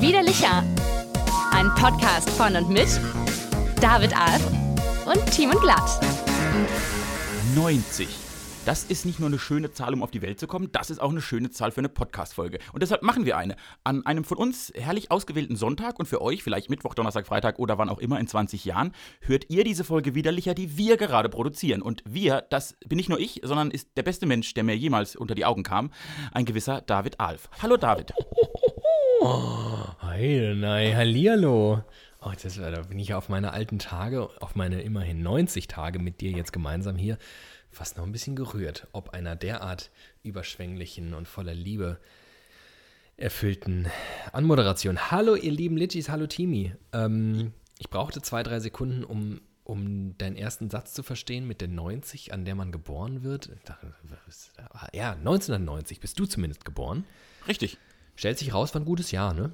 Widerlicher. Ein Podcast von und mit David Alf und Team und Glatt. 90. Das ist nicht nur eine schöne Zahl, um auf die Welt zu kommen, das ist auch eine schöne Zahl für eine Podcast-Folge. Und deshalb machen wir eine. An einem von uns herrlich ausgewählten Sonntag und für euch vielleicht Mittwoch, Donnerstag, Freitag oder wann auch immer in 20 Jahren, hört ihr diese Folge widerlicher, die wir gerade produzieren. Und wir, das bin nicht nur ich, sondern ist der beste Mensch, der mir jemals unter die Augen kam, ein gewisser David Alf. Hallo David. Oh, hi, nein, hallihallo. Oh, das, da bin ich auf meine alten Tage, auf meine immerhin 90 Tage mit dir jetzt gemeinsam hier fast noch ein bisschen gerührt, ob einer derart überschwänglichen und voller Liebe erfüllten Anmoderation. Hallo, ihr lieben Litchis, hallo Timi. Ähm, ich brauchte zwei, drei Sekunden, um, um deinen ersten Satz zu verstehen mit der 90, an der man geboren wird. Ja, 1990 bist du zumindest geboren. Richtig. Stellt sich raus, war ein gutes Jahr, ne?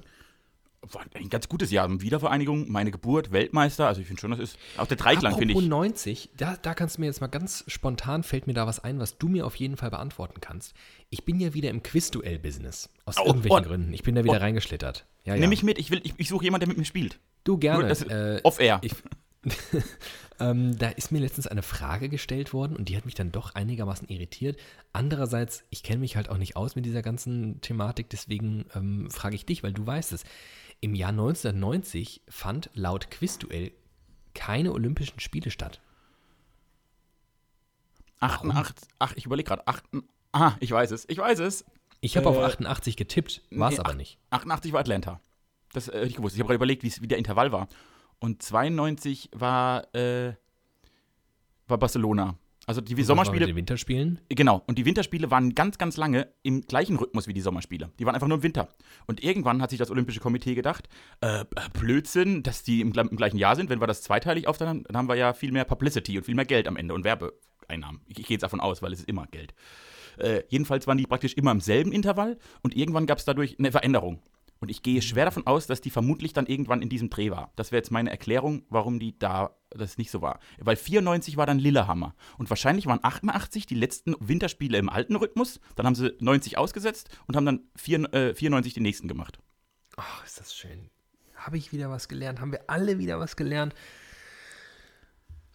Ein ganz gutes Jahr. Wiedervereinigung, meine Geburt, Weltmeister. Also ich finde schon, das ist auch der Dreiklang, finde ich. 90, da, da kannst du mir jetzt mal ganz spontan, fällt mir da was ein, was du mir auf jeden Fall beantworten kannst. Ich bin ja wieder im Quizduell-Business. Aus oh, irgendwelchen oh, Gründen. Ich bin da wieder oh, reingeschlittert. Ja, ja. Nimm mich mit. Ich, ich, ich suche jemanden, der mit mir spielt. Du gerne. Äh, Off-air. ähm, da ist mir letztens eine Frage gestellt worden und die hat mich dann doch einigermaßen irritiert. Andererseits, ich kenne mich halt auch nicht aus mit dieser ganzen Thematik, deswegen ähm, frage ich dich, weil du weißt es. Im Jahr 1990 fand laut Quizduell keine Olympischen Spiele statt. 88, ach, ich überlege gerade. Ah, ich weiß es, ich weiß es. Ich habe äh, auf 88 getippt, war es nee, aber nicht. 88 war Atlanta. Das äh, ich gewusst. Ich habe gerade überlegt, wie der Intervall war. Und 92 war, äh, war Barcelona. Also die Sommerspiele. Die Winterspielen? Genau. Und die Winterspiele waren ganz, ganz lange im gleichen Rhythmus wie die Sommerspiele. Die waren einfach nur im Winter. Und irgendwann hat sich das Olympische Komitee gedacht, äh, Blödsinn, dass die im, im, gleichen Jahr sind. Wenn wir das zweiteilig aufteilen, dann haben wir ja viel mehr Publicity und viel mehr Geld am Ende und Werbeeinnahmen. Ich, ich gehe jetzt davon aus, weil es ist immer Geld. Äh, jedenfalls waren die praktisch immer im selben Intervall und irgendwann gab es dadurch eine Veränderung. Und ich gehe schwer davon aus, dass die vermutlich dann irgendwann in diesem Dreh war. Das wäre jetzt meine Erklärung, warum die da das nicht so war. Weil 94 war dann Lillehammer. Und wahrscheinlich waren 88 die letzten Winterspiele im alten Rhythmus. Dann haben sie 90 ausgesetzt und haben dann 4, äh, 94 die nächsten gemacht. Ach, ist das schön. Habe ich wieder was gelernt? Haben wir alle wieder was gelernt?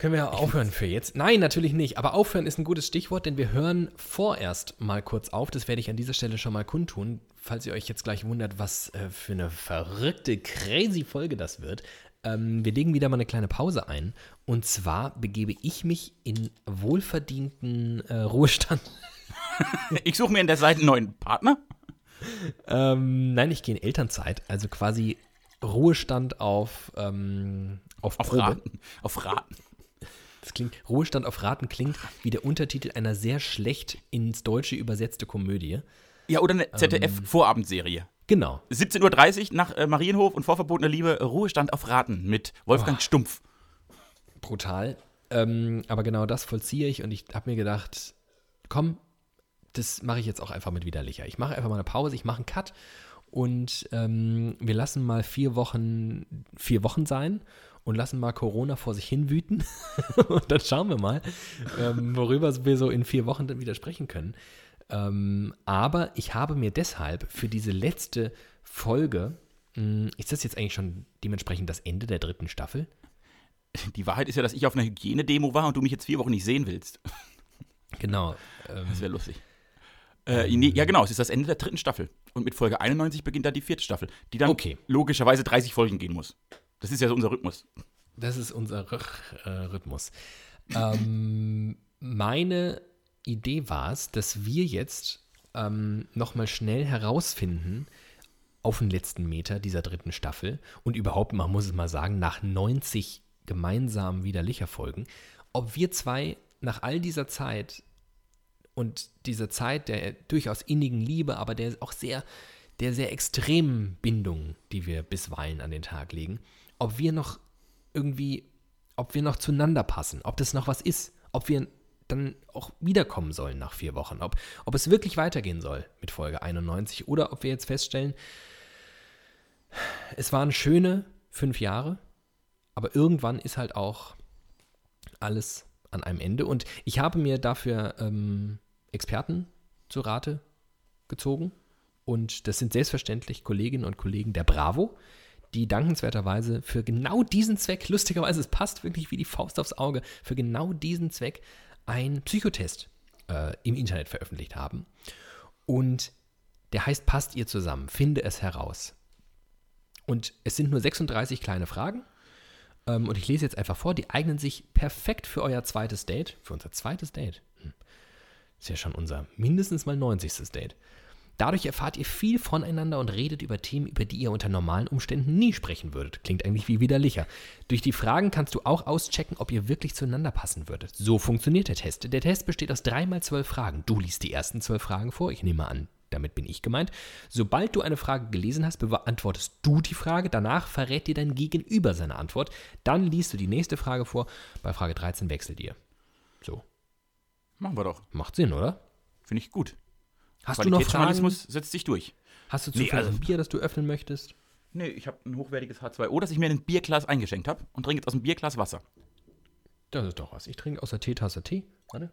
Können wir aufhören für jetzt? Nein, natürlich nicht. Aber aufhören ist ein gutes Stichwort, denn wir hören vorerst mal kurz auf. Das werde ich an dieser Stelle schon mal kundtun. Falls ihr euch jetzt gleich wundert, was äh, für eine verrückte, crazy Folge das wird. Ähm, wir legen wieder mal eine kleine Pause ein. Und zwar begebe ich mich in wohlverdienten äh, Ruhestand. ich suche mir in der Seite einen neuen Partner. Ähm, nein, ich gehe in Elternzeit. Also quasi Ruhestand auf, ähm, auf, auf Raten. Auf Raten. Das klingt, Ruhestand auf Raten klingt wie der Untertitel einer sehr schlecht ins Deutsche übersetzte Komödie. Ja, oder eine ZDF-Vorabendserie. Ähm, genau. 17.30 Uhr nach äh, Marienhof und Vorverbotene Liebe, Ruhestand auf Raten mit Wolfgang oh. Stumpf. Brutal. Ähm, aber genau das vollziehe ich und ich habe mir gedacht, komm, das mache ich jetzt auch einfach mit widerlicher. Ich mache einfach mal eine Pause, ich mache einen Cut und ähm, wir lassen mal vier Wochen, vier Wochen sein und lassen mal Corona vor sich hin wüten. und dann schauen wir mal, ähm, worüber wir so in vier Wochen dann wieder sprechen können. Ähm, aber ich habe mir deshalb für diese letzte Folge, mh, hm, ist das jetzt eigentlich schon dementsprechend das Ende der dritten Staffel? Die Wahrheit ist ja, dass ich auf einer Hygienedemo war und du mich jetzt vier Wochen nicht sehen willst. Genau. Ähm, das wäre lustig. Äh, nee, ja, genau, es ist das Ende der dritten Staffel. Und mit Folge 91 beginnt dann die vierte Staffel, die dann okay. logischerweise 30 Folgen gehen muss. Das ist ja so unser Rhythmus. Das ist unser R äh, Rhythmus. ähm, meine Idee war es, dass wir jetzt ähm, nochmal schnell herausfinden, auf den letzten Meter dieser dritten Staffel und überhaupt, man muss es mal sagen, nach 90 gemeinsamen widerlicher Folgen, ob wir zwei nach all dieser Zeit und dieser Zeit der durchaus innigen Liebe, aber der auch sehr, der sehr extremen Bindung, die wir bisweilen an den Tag legen, ob wir noch irgendwie, ob wir noch zueinander passen, ob das noch was ist, ob wir dann auch wiederkommen sollen nach vier Wochen, ob, ob es wirklich weitergehen soll mit Folge 91 oder ob wir jetzt feststellen, es waren schöne fünf Jahre, aber irgendwann ist halt auch alles an einem Ende. Und ich habe mir dafür ähm, Experten zu Rate gezogen. Und das sind selbstverständlich Kolleginnen und Kollegen der Bravo, die dankenswerterweise für genau diesen Zweck, lustigerweise, es passt wirklich wie die Faust aufs Auge, für genau diesen Zweck einen Psychotest äh, im Internet veröffentlicht haben. Und der heißt Passt ihr zusammen, finde es heraus. Und es sind nur 36 kleine Fragen. Ähm, und ich lese jetzt einfach vor, die eignen sich perfekt für euer zweites Date. Für unser zweites Date. Hm. Ist ja schon unser mindestens mal 90. Date. Dadurch erfahrt ihr viel voneinander und redet über Themen, über die ihr unter normalen Umständen nie sprechen würdet. Klingt eigentlich wie widerlicher. Durch die Fragen kannst du auch auschecken, ob ihr wirklich zueinander passen würdet. So funktioniert der Test. Der Test besteht aus dreimal zwölf Fragen. Du liest die ersten zwölf Fragen vor. Ich nehme an, damit bin ich gemeint. Sobald du eine Frage gelesen hast, beantwortest du die Frage. Danach verrät dir dein Gegenüber seine Antwort. Dann liest du die nächste Frage vor. Bei Frage 13 wechselt ihr. So. Machen wir doch. Macht Sinn, oder? Finde ich gut. Hast du noch Fragen? Setzt sich durch. Hast du zufällig Nee, also- ein Bier, das du öffnen möchtest? Nee, ich habe ein hochwertiges H2O, das ich mir in ein Bierglas eingeschenkt habe und trinke jetzt aus dem Bierglas Wasser. Das ist doch was. Ich trinke aus der Teetasse Tee. Warte.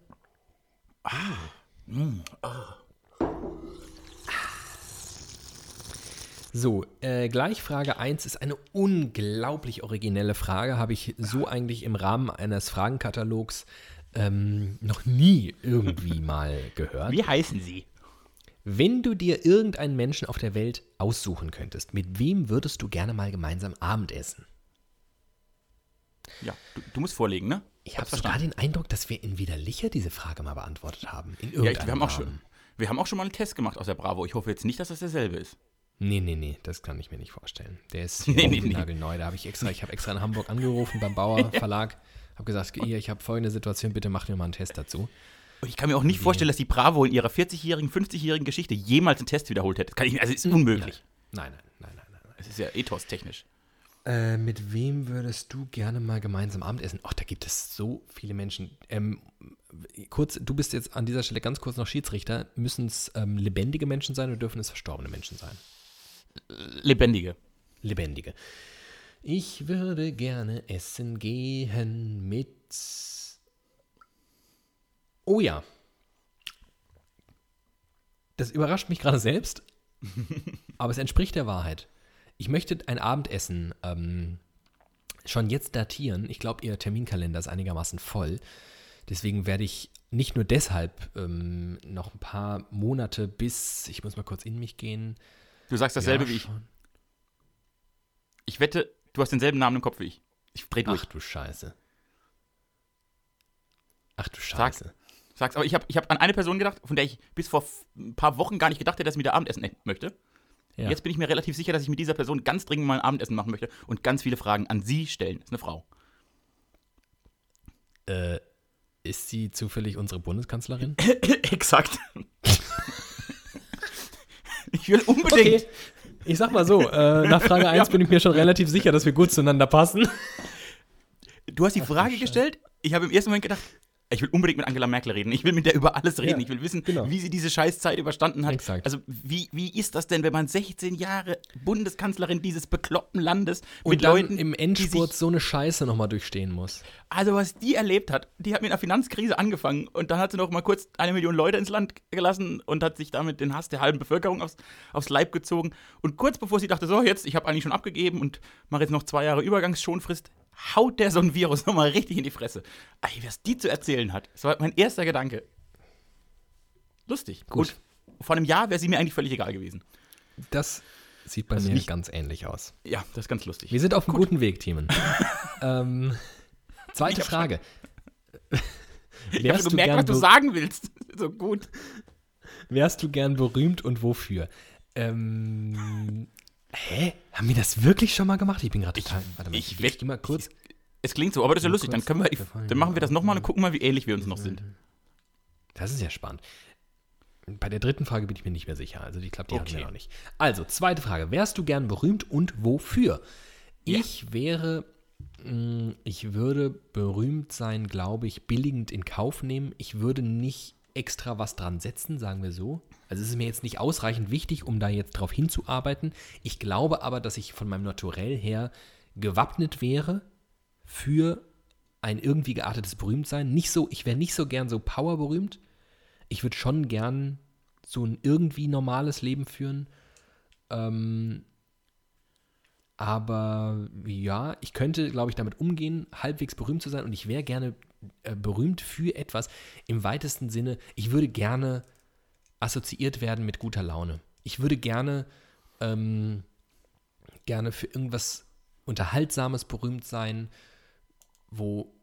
So, äh, gleich Frage 1 ist eine unglaublich originelle Frage. Habe ich so eigentlich im Rahmen eines Fragenkatalogs ähm, noch nie irgendwie mal gehört. Wie heißen Sie? Wenn du dir irgendeinen Menschen auf der Welt aussuchen könntest, mit wem würdest du gerne mal gemeinsam Abendessen? Ja, du, du musst vorlegen, ne? Ich habe sogar den Eindruck, dass wir in Widerlicher diese Frage mal beantwortet haben. In Ja, ich, wir, haben auch schon, wir haben auch schon mal einen Test gemacht aus der Bravo. Ich hoffe jetzt nicht, dass das derselbe ist. Nee, nee, nee, das kann ich mir nicht vorstellen. Der ist Nee, nee, nee, nee. nagelneu. Da habe ich extra, ich habe extra in Hamburg angerufen beim Bauer Verlag, habe gesagt, hier, ich habe folgende Situation, bitte macht mir mal einen Test dazu. Ich kann mir auch nicht vorstellen, dass die Bravo in ihrer 40-jährigen, 50-jährigen Geschichte jemals einen Test wiederholt hätte. Das kann ich, also ist unmöglich. Nein, nein, nein, nein, nein. nein. Es ist ja ethos-technisch. Äh, mit wem würdest du gerne mal gemeinsam Abendessen? Ach, da gibt es so viele Menschen. Ähm, kurz, du bist jetzt an dieser Stelle ganz kurz noch Schiedsrichter. Müssen es ähm, lebendige Menschen sein oder dürfen es verstorbene Menschen sein? Lebendige. Lebendige. Ich würde gerne essen gehen mit. Oh ja. Das überrascht mich gerade selbst, aber es entspricht der Wahrheit. Ich möchte ein Abendessen ähm, schon jetzt datieren. Ich glaube, Ihr Terminkalender ist einigermaßen voll. Deswegen werde ich nicht nur deshalb ähm, noch ein paar Monate bis, ich muss mal kurz in mich gehen. Du sagst dasselbe Ja, wie ich. Ich wette, du hast denselben Namen im Kopf wie ich. Ich dreh durch. Ach du Scheiße. Ach du Sag. Scheiße. Sag's, aber ich habe ich hab an eine Person gedacht, von der ich bis vor ein paar Wochen gar nicht gedacht hätte, dass sie mit der Abendessen essen möchte. Ja. Jetzt bin ich mir relativ sicher, dass ich mit dieser Person ganz dringend mal ein Abendessen machen möchte und ganz viele Fragen an sie stellen. Das ist eine Frau. Äh, ist sie zufällig unsere Bundeskanzlerin? Exakt. ich will unbedingt. Ich sag mal so, äh, nach Frage 1 bin ich mir schon relativ sicher, dass wir gut zueinander passen. Du hast die Frage gestellt. Ich habe im ersten Moment gedacht, ich will unbedingt mit Angela Merkel reden. Ich will mit der über alles reden. Ja, ich will wissen, genau. wie sie diese Scheißzeit überstanden hat. Exakt. Also, wie, wie ist das denn, wenn man 16 Jahre Bundeskanzlerin dieses bekloppten Landes Und mit Leuten im Endspurt so eine Scheiße nochmal durchstehen muss. Also, was die erlebt hat, die hat mit einer Finanzkrise angefangen und dann hat sie noch mal kurz eine Million Leute ins Land gelassen und hat sich damit den Hass der halben Bevölkerung aufs, aufs Leib gezogen. Und kurz bevor sie dachte, so, jetzt, ich habe eigentlich schon abgegeben und mache jetzt noch zwei Jahre Übergangsschonfrist, haut der so ein Virus nochmal richtig in die Fresse. Ey, was die zu erzählen hat, das war mein erster Gedanke. Lustig. Gut. Und vor einem Jahr wäre sie mir eigentlich völlig egal gewesen. Das sieht bei Also mir nicht- ganz ähnlich aus. Ja, das ist ganz lustig. Wir sind auf einem guten Weg, Timon. ähm, zweite Frage. ich habe schon du gemerkt, was du sagen willst. So gut. wärst du gern berühmt und wofür? Ähm, hä? Haben wir das wirklich schon mal gemacht? Ich bin gerade total. Warte mal, ich ich, ich mal kurz. Es klingt so, aber das ist ja lustig. Dann, können wir, dann machen wir das nochmal und gucken mal, wie ähnlich wir uns noch sind. Das ist ja spannend. Bei der dritten Frage bin ich mir nicht mehr sicher. Also ich glaube, die hatten Okay. wir noch nicht. Also, zweite Frage. Wärst du gern berühmt und wofür? Ich wäre, mh, ich würde berühmt sein, glaube ich, billigend in Kauf nehmen. Ich würde nicht extra was dran setzen, sagen wir so. Also es ist mir jetzt nicht ausreichend wichtig, um da jetzt drauf hinzuarbeiten. Ich glaube aber, dass ich von meinem Naturell her gewappnet wäre für ein irgendwie geartetes Berühmtsein. Nicht so, ich wäre nicht so gern so powerberühmt. Ich würde schon gern so ein irgendwie normales Leben führen. Ähm, aber ja, ich könnte, glaube ich, damit umgehen, halbwegs berühmt zu sein und ich wäre gerne äh, berühmt für etwas im weitesten Sinne. Ich würde gerne assoziiert werden mit guter Laune. Ich würde gerne, ähm, gerne für irgendwas Unterhaltsames berühmt sein, wo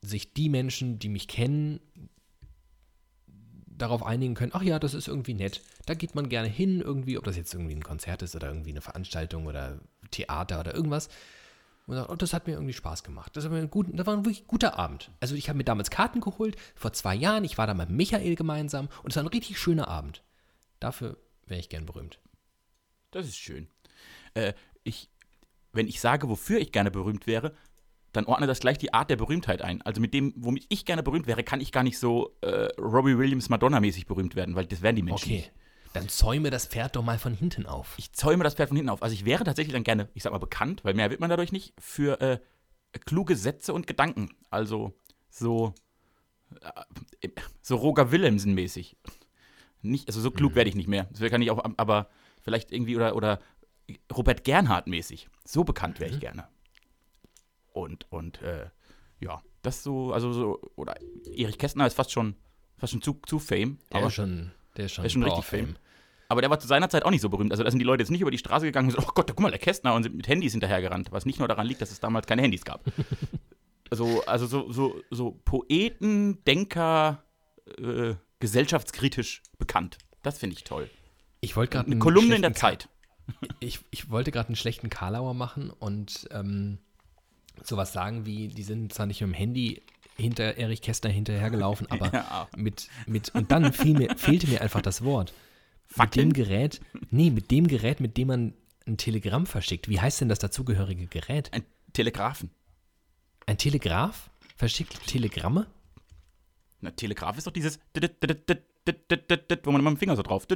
sich die Menschen, die mich kennen, darauf einigen können, ach ja, das ist irgendwie nett. Da geht man gerne hin, irgendwie, ob das jetzt irgendwie ein Konzert ist oder irgendwie eine Veranstaltung oder Theater oder irgendwas. Und sagt, oh, das hat mir irgendwie Spaß gemacht. Das war, ein gut, das war ein wirklich guter Abend. Also ich habe mir damals Karten geholt, vor zwei Jahren. Ich war da mit Michael gemeinsam und es war ein richtig schöner Abend. Dafür wäre ich gern berühmt. Das ist schön. Äh, ich, wenn ich sage, wofür ich gerne berühmt wäre, dann ordne das gleich die Art der Berühmtheit ein. Also mit dem, womit ich gerne berühmt wäre, kann ich gar nicht so äh, Robbie Williams Madonna-mäßig berühmt werden, weil das wären die Menschen Okay, nicht. Dann zäume das Pferd doch mal von hinten auf. Ich zäume das Pferd von hinten auf. Also ich wäre tatsächlich dann gerne, ich sag mal bekannt, weil mehr wird man dadurch nicht, für äh, kluge Sätze und Gedanken. Also so, äh, so Roger Willemsen-mäßig. Nicht, also so klug werde ich nicht mehr. Das kann ich auch, aber vielleicht irgendwie oder, oder Robert Gernhardt-mäßig. So bekannt wäre ich gerne. Und, und, äh, ja, das so, also so, oder Erich Kästner ist fast schon, fast schon zu, zu Fame. Der aber ist schon, der ist schon, der ist schon richtig Power-Fame. Fame. Aber der war zu seiner Zeit auch nicht so berühmt. Also da sind die Leute jetzt nicht über die Straße gegangen und gesagt, oh Gott, guck mal, der Kästner und sind mit Handys hinterhergerannt. Was nicht nur daran liegt, dass es damals keine Handys gab. also, also so, so, so Poeten, Denker, äh, gesellschaftskritisch bekannt. Das finde ich toll. Ich wollte gerade Eine einen Kolumne in der schlechten Zeit. ich, ich wollte gerade einen schlechten Karlauer machen und ähm, sowas sagen wie, die sind zwar nicht mit dem Handy hinter Erich Kästner hinterhergelaufen, aber Ja. mit, mit, und dann fiel mir, fehlte mir einfach das Wort. Mit Fakten? dem Gerät, nee, mit dem Gerät, mit dem man ein Telegramm verschickt. Wie heißt denn das dazugehörige Gerät? Ein Telegrafen. Ein Telegraph? Verschickt Telegramme? Na, Telegraph ist doch dieses, wo man immer mit dem Finger so drauf.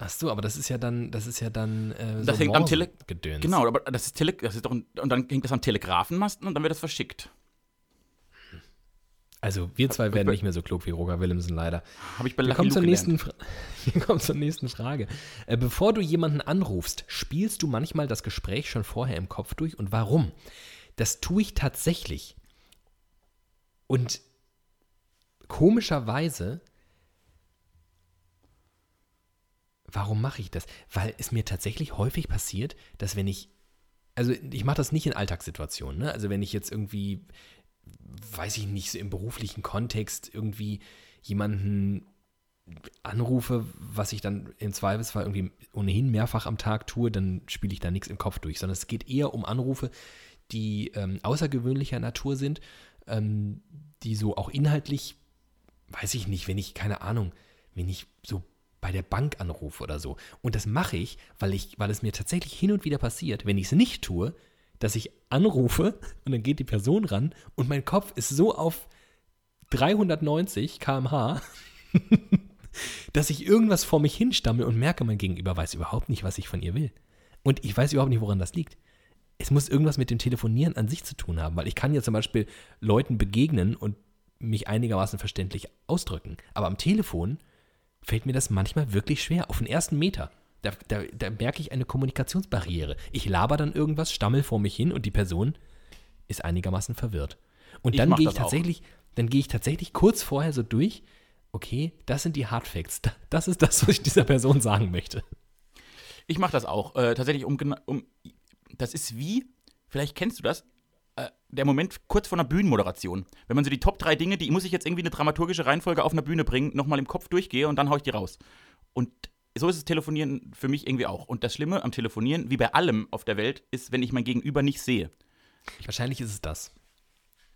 Ach so, aber das ist ja dann, das ist ja dann äh, so Das hängt am Tele Gedöns. Genau, aber das ist, Tele das ist doch ein, und dann hängt das am Telegrafenmasten und dann wird das verschickt. Also wir zwei werden nicht mehr so klug wie Roger Willemsen leider. Habe ich bei Wir kommen, zur nächsten. Fra- Wir kommen zur nächsten Frage. Äh, bevor du jemanden anrufst, spielst du manchmal das Gespräch schon vorher im Kopf durch und warum? Das tue ich tatsächlich. Und komischerweise, warum mache ich das? Weil es mir tatsächlich häufig passiert, dass wenn ich, also ich mache das nicht in Alltagssituationen, ne? also wenn ich jetzt irgendwie, weiß ich nicht, so im beruflichen Kontext irgendwie jemanden anrufe, was ich dann im Zweifelsfall irgendwie ohnehin mehrfach am Tag tue, dann spiele ich da nichts im Kopf durch, sondern es geht eher um Anrufe, die ähm, außergewöhnlicher Natur sind, ähm, die so auch inhaltlich, weiß ich nicht, wenn ich, keine Ahnung, wenn ich so bei der Bank anrufe oder so. Und das mache ich, weil ich, weil es mir tatsächlich hin und wieder passiert, wenn ich es nicht tue, dass ich anrufe und dann geht die Person ran und mein Kopf ist so auf 390 km/h, dass ich irgendwas vor mich hinstammel und merke, mein Gegenüber weiß überhaupt nicht, was ich von ihr will. Und ich weiß überhaupt nicht, woran das liegt. Es muss irgendwas mit dem Telefonieren an sich zu tun haben, weil ich kann ja zum Beispiel Leuten begegnen und mich einigermaßen verständlich ausdrücken. Aber am Telefon fällt mir das manchmal wirklich schwer, auf den ersten Meter. Da, da, da merke ich eine Kommunikationsbarriere. Ich laber dann irgendwas, stammel vor mich hin und die Person ist einigermaßen verwirrt. Und Ich dann gehe ich das auch. tatsächlich, dann gehe ich tatsächlich kurz vorher so durch, okay, das sind die Hard Facts. Da- Das ist das, was ich dieser Person sagen möchte. Ich mache das auch. Äh, tatsächlich, um, um. Das ist wie, vielleicht kennst du das, äh, der Moment kurz vor einer Bühnenmoderation. Wenn man so die Top drei Dinge, die muss ich jetzt irgendwie eine dramaturgische Reihenfolge auf einer Bühne bringen, nochmal im Kopf durchgehe und dann hau ich die raus. Und so ist das Telefonieren für mich irgendwie auch. Und das Schlimme am Telefonieren, wie bei allem auf der Welt, ist, wenn ich mein Gegenüber nicht sehe. Wahrscheinlich ist es das.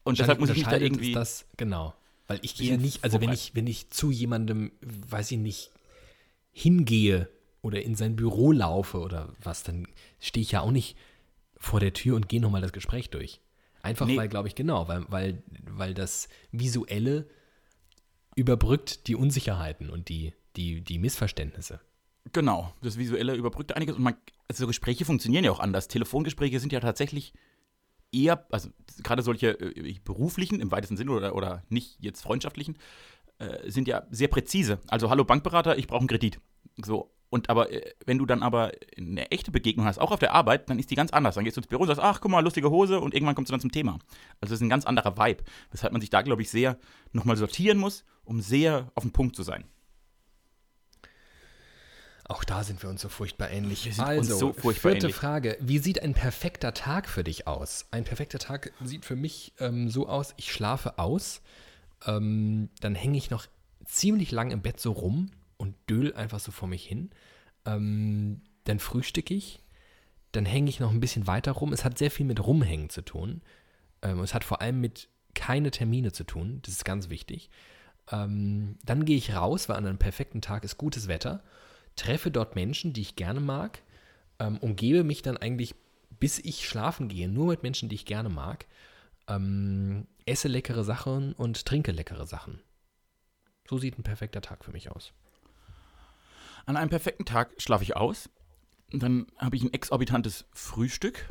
Und deshalb muss ich mich da irgendwie. ist das, genau. Weil ich gehe nicht, also wenn ich, wenn ich zu jemandem, weiß ich nicht, hingehe oder in sein Büro laufe oder was, dann stehe ich ja auch nicht vor der Tür und gehe nochmal das Gespräch durch. Einfach Nee. weil, glaube ich, genau, weil, weil, weil das Visuelle überbrückt die Unsicherheiten und die, die, die Missverständnisse. Genau, das Visuelle überbrückt einiges und man, also Gespräche funktionieren ja auch anders. Telefongespräche sind ja tatsächlich eher, also gerade solche äh, beruflichen im weitesten Sinne oder, oder nicht jetzt freundschaftlichen, äh, sind ja sehr präzise. Also, hallo Bankberater, ich brauche einen Kredit. So. Und aber, äh, wenn du dann aber eine echte Begegnung hast, auch auf der Arbeit, dann ist die ganz anders. Dann gehst du ins Büro und sagst, ach, guck mal, lustige Hose und irgendwann kommst du dann zum Thema. Also, das ist ein ganz anderer Vibe. Weshalb man sich da, glaube ich, sehr nochmal sortieren muss, um sehr auf den Punkt zu sein. Auch da sind wir uns so furchtbar ähnlich. Wir sind also, uns so furchtbar vierte ähnlich. Frage. Wie sieht ein perfekter Tag für dich aus? Ein perfekter Tag sieht für mich ähm, so aus, ich schlafe aus, ähm, dann hänge ich noch ziemlich lang im Bett so rum und döl einfach so vor mich hin. Ähm, dann frühstücke ich, dann hänge ich noch ein bisschen weiter rum. Es hat sehr viel mit Rumhängen zu tun. Ähm, es hat vor allem mit keine Termine zu tun. Das ist ganz wichtig. Ähm, dann gehe ich raus, weil an einem perfekten Tag ist gutes Wetter treffe dort Menschen, die ich gerne mag, ähm, umgebe mich dann eigentlich, bis ich schlafen gehe, nur mit Menschen, die ich gerne mag, ähm, esse leckere Sachen und trinke leckere Sachen. So sieht ein perfekter Tag für mich aus. An einem perfekten Tag schlafe ich aus. Dann habe ich ein exorbitantes Frühstück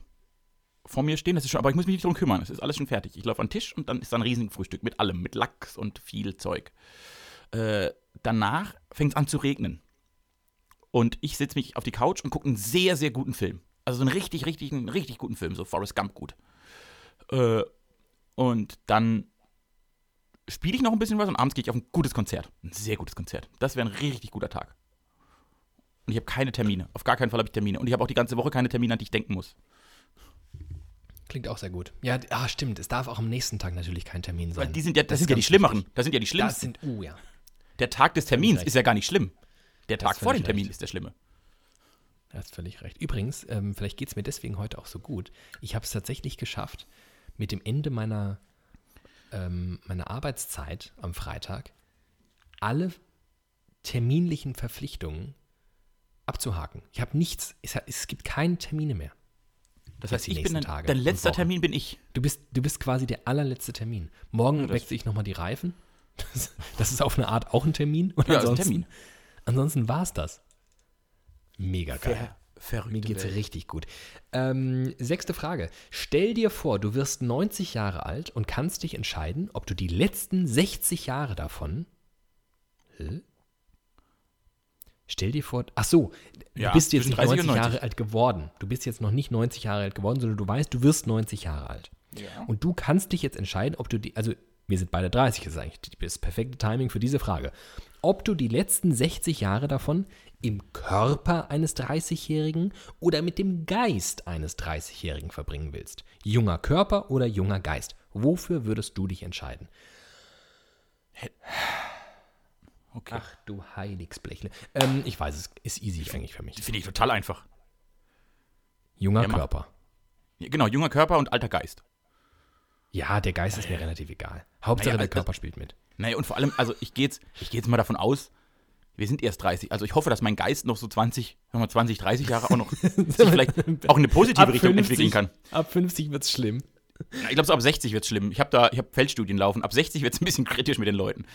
vor mir stehen. Das ist schon, aber ich muss mich nicht drum kümmern. Es ist alles schon fertig. Ich laufe an den Tisch und dann ist da ein riesiges Frühstück mit allem, mit Lachs und viel Zeug. Äh, danach fängt es an zu regnen. Und ich setze mich auf die Couch und gucke einen sehr, sehr guten Film. Also so einen richtig, richtig, einen richtig guten Film, so Forrest Gump gut. Äh, und dann spiele ich noch ein bisschen was und abends gehe ich auf ein gutes Konzert. Ein sehr gutes Konzert. Das wäre ein richtig guter Tag. Und ich habe keine Termine. Auf gar keinen Fall habe ich Termine. Und ich habe auch die ganze Woche keine Termine, an die ich denken muss. Klingt auch sehr gut. Ja, ah, stimmt. Es darf auch am nächsten Tag natürlich kein Termin sein. Weil die sind ja, das, Das sind ja die schlimmeren. wichtig. Das sind ja die Das schlimmsten. sind, uh, ja. Der Tag des Termins ist ja gar nicht schlimm. Der Tag vor dem Termin recht. ist der schlimme. Du hast völlig recht. Übrigens, ähm, vielleicht geht es mir deswegen heute auch so gut. Ich habe es tatsächlich geschafft, mit dem Ende meiner, ähm, meiner Arbeitszeit am Freitag alle terminlichen Verpflichtungen abzuhaken. Ich habe nichts, es, es gibt keine Termine mehr. Das heißt, ich bin dann, Tage dein letzter. Termin bin ich. Du bist, du bist quasi der allerletzte Termin. Morgen wechsle ich nochmal die Reifen. Das, das ist auf eine Art auch ein Termin. Und Ja, ist ein Termin. Ansonsten war es das. Mega geil. verrückte Mir geht's Welt. richtig gut. Ähm, sechste Frage. Stell dir vor, du wirst 90 Jahre alt und kannst dich entscheiden, ob du die letzten 60 Jahre davon. Hä? Stell dir vor, ach so, du Ja, bist jetzt nicht 30 und 90 Jahre 90. alt geworden. Du bist jetzt noch nicht 90 Jahre alt geworden, sondern du weißt, du wirst 90 Jahre alt. Ja. Und du kannst dich jetzt entscheiden, ob du die, also wir sind beide 30, das ist eigentlich das perfekte Timing für diese Frage. Ob du die letzten 60 Jahre davon im Körper eines 30-Jährigen oder mit dem Geist eines 30-Jährigen verbringen willst. Junger Körper oder junger Geist. Wofür würdest du dich entscheiden? Okay. Ach du Heiligsblechle. Ähm, ich weiß, es ist easy eigentlich für mich. Finde ich total einfach. Junger Ja. Körper. Genau, junger Körper und alter Geist. Ja, der Geist ist mir relativ egal. Hauptsache, Naja, der also- Körper spielt mit. Naja, und vor allem, also ich gehe jetzt, ich geh jetzt mal davon aus, wir sind erst 30. Also ich hoffe, dass mein Geist noch so 20, sagen wir mal 20, 30 Jahre auch noch sich vielleicht auch in eine positive Richtung entwickeln kann. ab 50 wird es schlimm. Na, Ich glaube, so ab 60 wird es schlimm. Ich habe da, ich habe Feldstudien laufen. Ab 60 wird es ein bisschen kritisch mit den Leuten.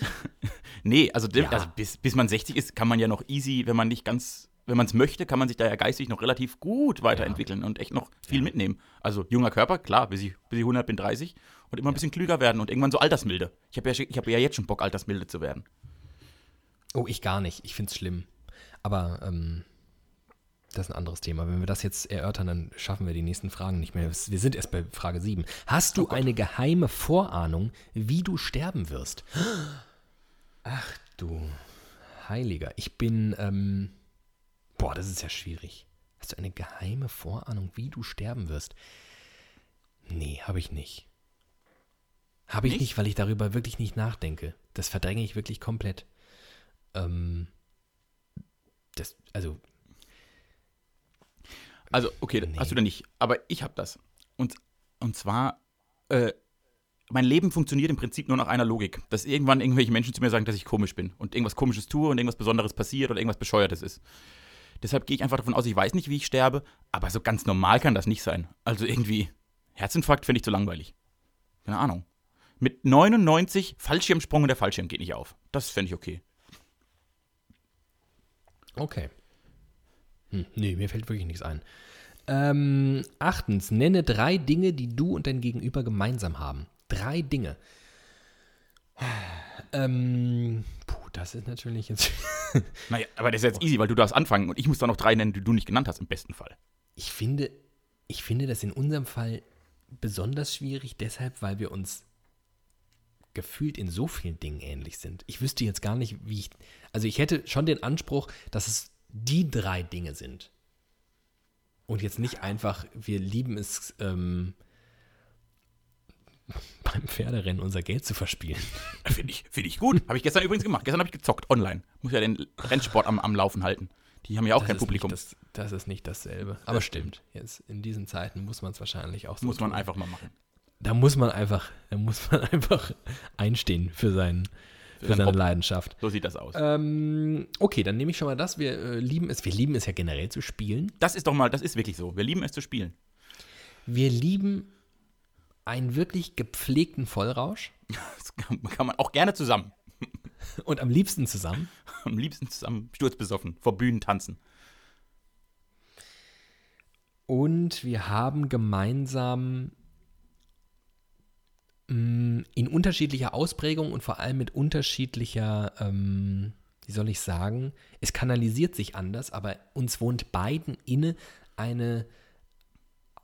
nee, also, Ja. also bis, bis man 60 ist, kann man ja noch easy, wenn man nicht ganz, wenn man es möchte, kann man sich da ja geistig noch relativ gut weiterentwickeln und echt noch viel mitnehmen. Also junger Körper, klar, bis ich, bis ich 100 bin, 30 und immer ein bisschen klüger werden und irgendwann so altersmilde. Ich habe ja, ich hab ja jetzt schon Bock, altersmilde zu werden. Oh, ich gar nicht. Ich finde es schlimm. Aber ähm, das ist ein anderes Thema. Wenn wir das jetzt erörtern, dann schaffen wir die nächsten Fragen nicht mehr. Wir sind erst bei Frage 7. Hast Oh du eine geheime Vorahnung, wie du sterben wirst? Ach du Heiliger. Ich bin, ähm, boah, das ist ja schwierig. Hast du eine geheime Vorahnung, wie du sterben wirst? Nee, habe ich nicht. Habe ich Nicht? nicht, weil ich darüber wirklich nicht nachdenke. Das verdränge ich wirklich komplett. Ähm, das, also, Also, okay, Nee. hast du denn nicht. Aber ich habe das. Und, und zwar, äh, mein Leben funktioniert im Prinzip nur nach einer Logik. Dass irgendwann irgendwelche Menschen zu mir sagen, dass ich komisch bin und irgendwas Komisches tue und irgendwas Besonderes passiert oder irgendwas Bescheuertes ist. Deshalb gehe ich einfach davon aus, ich weiß nicht, wie ich sterbe, aber so ganz normal kann das nicht sein. Also irgendwie, Herzinfarkt finde ich zu langweilig. Keine Ahnung. Mit 99 Fallschirmsprung und der Fallschirm geht nicht auf. Das fände ich okay. okay. Hm, nee, mir fällt wirklich nichts ein. Ähm, achtens, nenne drei Dinge, die du und dein Gegenüber gemeinsam haben. Drei Dinge. Ähm, puh, das ist natürlich jetzt. Naja, aber das ist jetzt easy, weil du darfst anfangen und ich muss da noch drei nennen, die du nicht genannt hast, im besten Fall. Ich finde, ich finde das in unserem Fall besonders schwierig, deshalb, weil wir uns gefühlt in so vielen Dingen ähnlich sind. Ich wüsste jetzt gar nicht, wie ich. Also ich hätte schon den Anspruch, dass es die drei Dinge sind. Und jetzt nicht einfach, wir lieben es, ähm, beim Pferderennen unser Geld zu verspielen. Finde ich, find ich gut. Habe ich gestern übrigens gemacht. Gestern habe ich gezockt, online. Muss ja den Rennsport am, am Laufen halten. Die haben ja auch Das kein Publikum. Das, das ist nicht dasselbe. Aber stimmt. Jetzt in diesen Zeiten muss man es wahrscheinlich auch so muss man tun. einfach mal machen. Da muss man einfach, da muss man einfach einstehen für, seinen, für, seine Hobby. Leidenschaft. So sieht das aus. Ähm, okay, dann nehme ich schon mal das. Wir äh, lieben es. Wir lieben es ja generell zu spielen. Das ist doch mal, das ist wirklich so. Wir lieben es zu spielen. Wir lieben einen wirklich gepflegten Vollrausch Das kann, kann man auch gerne zusammen. und am liebsten zusammen. Am liebsten zusammen sturzbesoffen, vor Bühnen tanzen. Und wir haben gemeinsam mh, in unterschiedlicher Ausprägung und vor allem mit unterschiedlicher, ähm, wie soll ich sagen, es kanalisiert sich anders, aber uns wohnt beiden inne eine,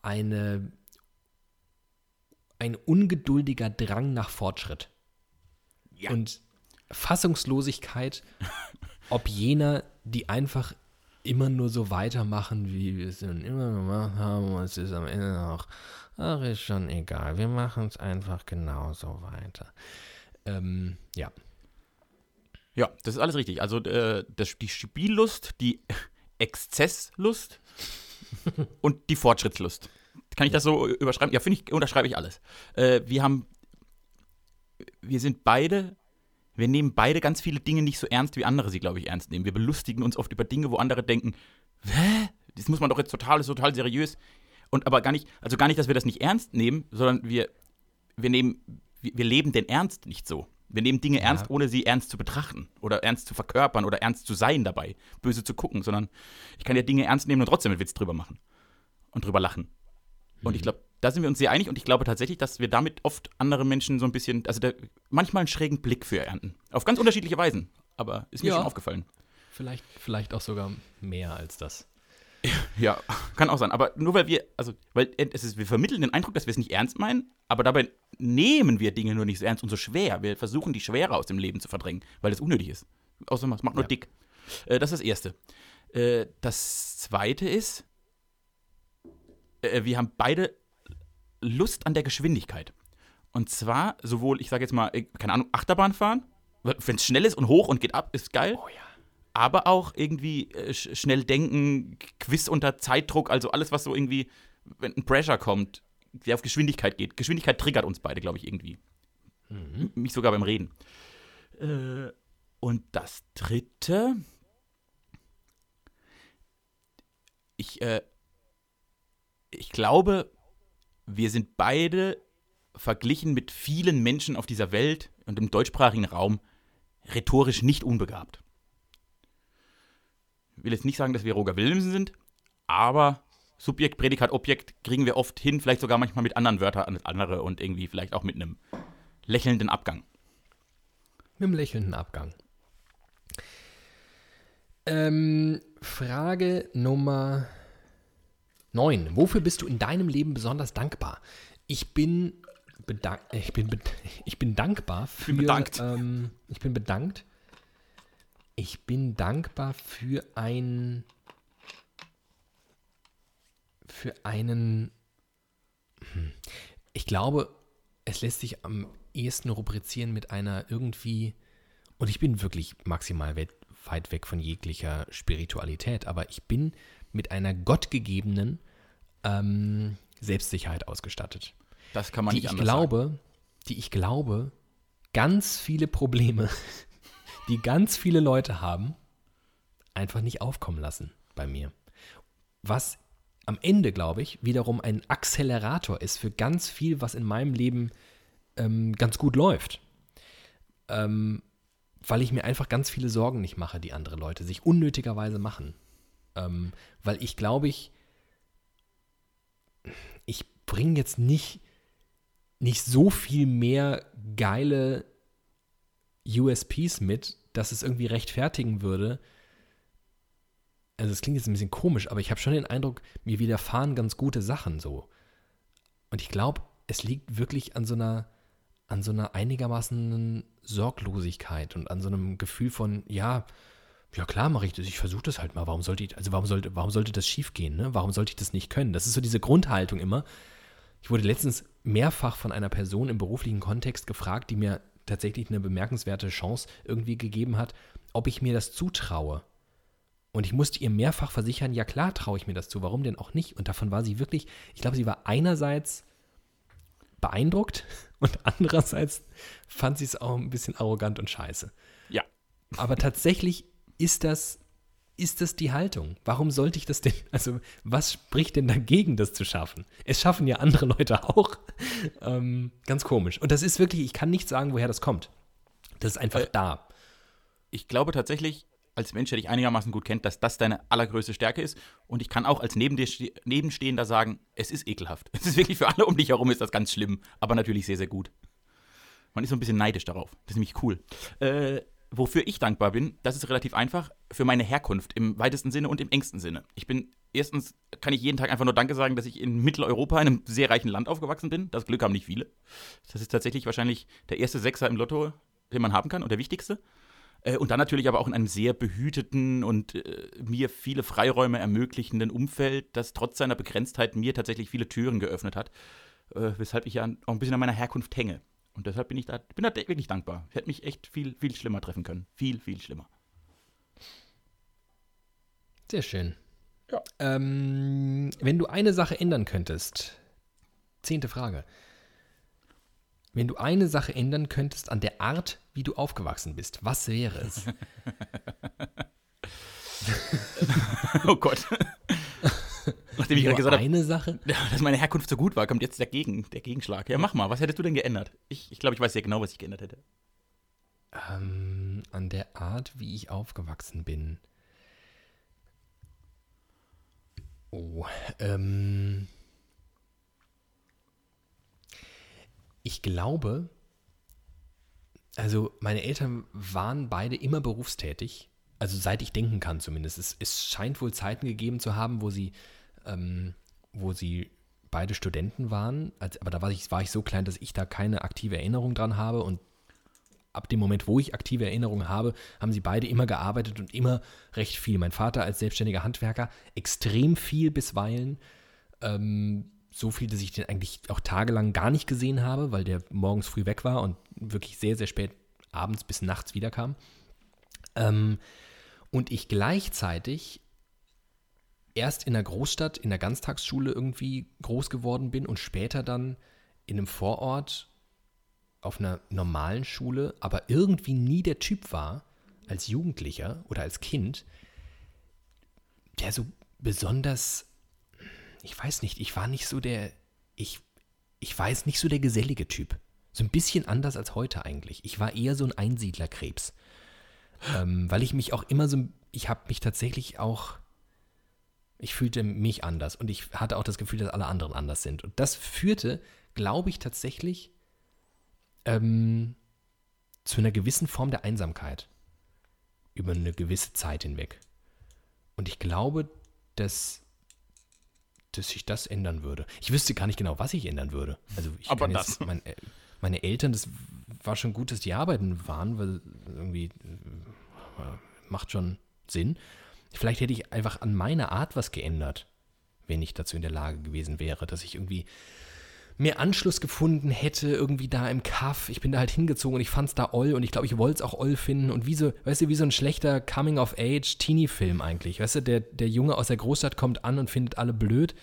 eine, ein ungeduldiger Drang nach Fortschritt. Ja. Und Fassungslosigkeit, ob jener, die einfach immer nur so weitermachen, wie wir es immer gemacht haben, und es ist am Ende noch, ach, ist schon egal, wir machen es einfach genauso weiter. Ähm, ja. Ja, das ist alles richtig. Also äh, das, die Spiellust, die Exzesslust und die Fortschrittslust. Kann ich das so überschreiben? Ja, finde ich, unterschreibe ich alles. Äh, wir haben, wir sind beide, wir nehmen beide ganz viele Dinge nicht so ernst, wie andere sie, glaube ich, ernst nehmen. Wir belustigen uns oft über Dinge, wo andere denken, hä? Das muss man doch jetzt total, ist total seriös. Und aber gar nicht, also gar nicht, dass wir das nicht ernst nehmen, sondern wir, wir nehmen, wir, wir leben den Ernst nicht so. Wir nehmen Dinge ernst, ohne sie ernst zu betrachten oder ernst zu verkörpern oder ernst zu sein dabei, böse zu gucken, sondern ich kann ja Dinge ernst nehmen und trotzdem einen Witz drüber machen und drüber lachen. Und ich glaube, da sind wir uns sehr einig und ich glaube tatsächlich, dass wir damit oft andere Menschen so ein bisschen, also da, manchmal einen schrägen Blick für ernten. Auf ganz unterschiedliche Weisen. Aber ist mir Ja. schon aufgefallen. Vielleicht, vielleicht auch sogar mehr als das. Ja, kann auch sein. Aber nur weil wir, also, weil es ist, wir vermitteln den Eindruck, dass wir es nicht ernst meinen, aber dabei nehmen wir Dinge nur nicht so ernst und so schwer. Wir versuchen, die Schwere aus dem Leben zu verdrängen, weil es unnötig ist. Außerdem, es macht nur Ja. dick. Äh, das ist das Erste. Äh, das Zweite ist, äh, wir haben beide Lust an der Geschwindigkeit. Und zwar sowohl, ich sage jetzt mal, äh, keine Ahnung, Achterbahn fahren, wenn es schnell ist und hoch und geht ab, ist geil Oh ja. aber auch irgendwie äh, sch schnell denken, Quiz unter Zeitdruck, also alles, was so irgendwie, wenn ein Pressure kommt, der auf Geschwindigkeit geht. Geschwindigkeit triggert uns beide, glaube ich, irgendwie. M- Mich sogar beim Reden. Äh, und das dritte. Ich, äh, ich glaube, wir sind beide verglichen mit vielen Menschen auf dieser Welt und im deutschsprachigen Raum rhetorisch nicht unbegabt. Ich will jetzt nicht sagen, dass wir Roger Williamson sind, aber Subjekt, Prädikat, Objekt kriegen wir oft hin, vielleicht sogar manchmal mit anderen Wörtern als andere und irgendwie vielleicht auch mit einem lächelnden Abgang. Mit einem lächelnden Abgang. Ähm, Frage Nummer 9. Wofür bist du in deinem Leben besonders dankbar? Ich bin, bedank ich bin, ich bin dankbar für. bin bedankt. Ähm, ich bin bedankt. Ich bin dankbar für ein. Für einen. Hm. Ich glaube, es lässt sich am ehesten rubrizieren mit einer irgendwie. Und ich bin wirklich maximal weit weg von jeglicher Spiritualität, aber ich bin mit einer gottgegebenen ähm, Selbstsicherheit ausgestattet. Das kann man Die nicht ich glaube, die ich glaube, ganz viele Probleme, die ganz viele Leute haben, einfach nicht aufkommen lassen bei mir. Was am Ende, glaube ich, wiederum ein Accelerator ist für ganz viel, was in meinem Leben ähm, ganz gut läuft. Ähm, weil ich mir einfach ganz viele Sorgen nicht mache, die andere Leute sich unnötigerweise machen. Ähm, weil ich glaube, ich, ich bringe jetzt nicht, nicht so viel mehr geile USPs mit, dass es irgendwie rechtfertigen würde. Also es klingt jetzt ein bisschen komisch, aber ich habe schon den Eindruck, mir widerfahren ganz gute Sachen so. Und ich glaube, es liegt wirklich an so einer, an so einer einigermaßen Sorglosigkeit und an so einem Gefühl von, ja, ja klar mache ich das, ich versuche das halt mal. Warum sollte ich, also warum sollte, warum sollte das schief gehen, ne? Warum sollte ich das nicht können? Das ist so diese Grundhaltung immer. Ich wurde letztens mehrfach von einer Person im beruflichen Kontext gefragt, die mir tatsächlich eine bemerkenswerte Chance irgendwie gegeben hat, ob ich mir das zutraue. Und ich musste ihr mehrfach versichern, ja klar traue ich mir das zu, warum denn auch nicht? Und davon war sie wirklich, ich glaube, sie war einerseits beeindruckt und andererseits fand sie es auch ein bisschen arrogant und scheiße. Ja. Aber tatsächlich ist das, ist das die Haltung? Warum sollte ich das denn, also was spricht denn dagegen, das zu schaffen? Es schaffen ja andere Leute auch. Ähm, ganz komisch. Und das ist wirklich, ich kann nicht sagen, woher das kommt. Das ist einfach Äh, da. Ich glaube tatsächlich, als Mensch, der dich einigermaßen gut kennt, dass das deine allergrößte Stärke ist. Und ich kann auch als neben dir ste- Nebenstehender sagen, es ist ekelhaft. Es ist wirklich für alle um dich herum ist das ganz schlimm, aber natürlich sehr, sehr gut. Man ist so ein bisschen neidisch darauf. Das ist nämlich cool. Äh, wofür ich dankbar bin, das ist relativ einfach, für meine Herkunft im weitesten Sinne und im engsten Sinne. Ich bin, erstens kann ich jeden Tag einfach nur Danke sagen, dass ich in Mitteleuropa, in einem sehr reichen Land aufgewachsen bin. Das Glück haben nicht viele. Das ist tatsächlich wahrscheinlich der erste Sechser im Lotto, den man haben kann und der wichtigste. Äh, Und dann natürlich aber auch in einem sehr behüteten und äh, mir viele Freiräume ermöglichenden Umfeld, das trotz seiner Begrenztheit mir tatsächlich viele Türen geöffnet hat, äh, weshalb ich ja auch ein bisschen an meiner Herkunft hänge. Und deshalb bin ich da, bin da wirklich dankbar. Ich hätte mich echt viel, viel schlimmer treffen können. Viel, viel schlimmer. Sehr schön. Ja. Ähm, wenn du eine Sache ändern könntest, zehnte Frage. Wenn du eine Sache ändern könntest an der Art, wie du aufgewachsen bist, was wäre es? Oh Gott. Nachdem ich gerade gesagt habe, eine Sache? dass meine Herkunft so gut war, kommt jetzt der, Gegen, der Gegenschlag. Ja, mach mal. Was hättest du denn geändert? Ich, ich glaube, ich weiß sehr genau, was ich geändert hätte. Ähm, an der Art, wie ich aufgewachsen bin. Oh, ähm. Ich glaube, also meine Eltern waren beide immer berufstätig. Also seit ich denken kann zumindest. Es, es scheint wohl Zeiten gegeben zu haben, wo sie, ähm, wo sie beide Studenten waren. Als, aber da war ich, war ich so klein, dass ich da keine aktive Erinnerung dran habe. Und ab dem Moment, wo ich aktive Erinnerungen habe, haben sie beide immer gearbeitet und immer recht viel. Mein Vater als selbstständiger Handwerker extrem viel bisweilen. Ähm, so viel, dass ich den eigentlich auch tagelang gar nicht gesehen habe, weil der morgens früh weg war und wirklich sehr, sehr spät abends bis nachts wiederkam. Ähm, und ich gleichzeitig erst in der Großstadt, in der Ganztagsschule irgendwie groß geworden bin und später dann in einem Vorort auf einer normalen Schule, aber irgendwie nie der Typ war, als Jugendlicher oder als Kind, der so besonders, ich weiß nicht, ich war nicht so der, ich, ich war jetzt nicht so der gesellige Typ. So ein bisschen anders als heute eigentlich. Ich war eher so ein Einsiedlerkrebs. Ähm, weil ich mich auch immer so, ich habe mich tatsächlich auch, ich fühlte mich anders und ich hatte auch das Gefühl, dass alle anderen anders sind. Und das führte, glaube ich, tatsächlich ähm, zu einer gewissen Form der Einsamkeit über eine gewisse Zeit hinweg. Und ich glaube, dass, dass sich das ändern würde. Ich wüsste gar nicht genau, was ich ändern würde. Also ich Aber kann jetzt, mein, äh, meine Eltern, das war schon gut, dass die arbeiten waren, weil irgendwie äh, macht schon Sinn. Vielleicht hätte ich einfach an meiner Art was geändert, wenn ich dazu in der Lage gewesen wäre, dass ich irgendwie mehr Anschluss gefunden hätte, irgendwie da im Kaff. Ich bin da halt hingezogen und ich fand's da oll und ich glaube, ich wollte es auch oll finden. Und wie so, weißt du, wie so ein schlechter Coming-of-Age-Teenie-Film eigentlich. Weißt du, der, der Junge aus der Großstadt kommt an und findet alle blöd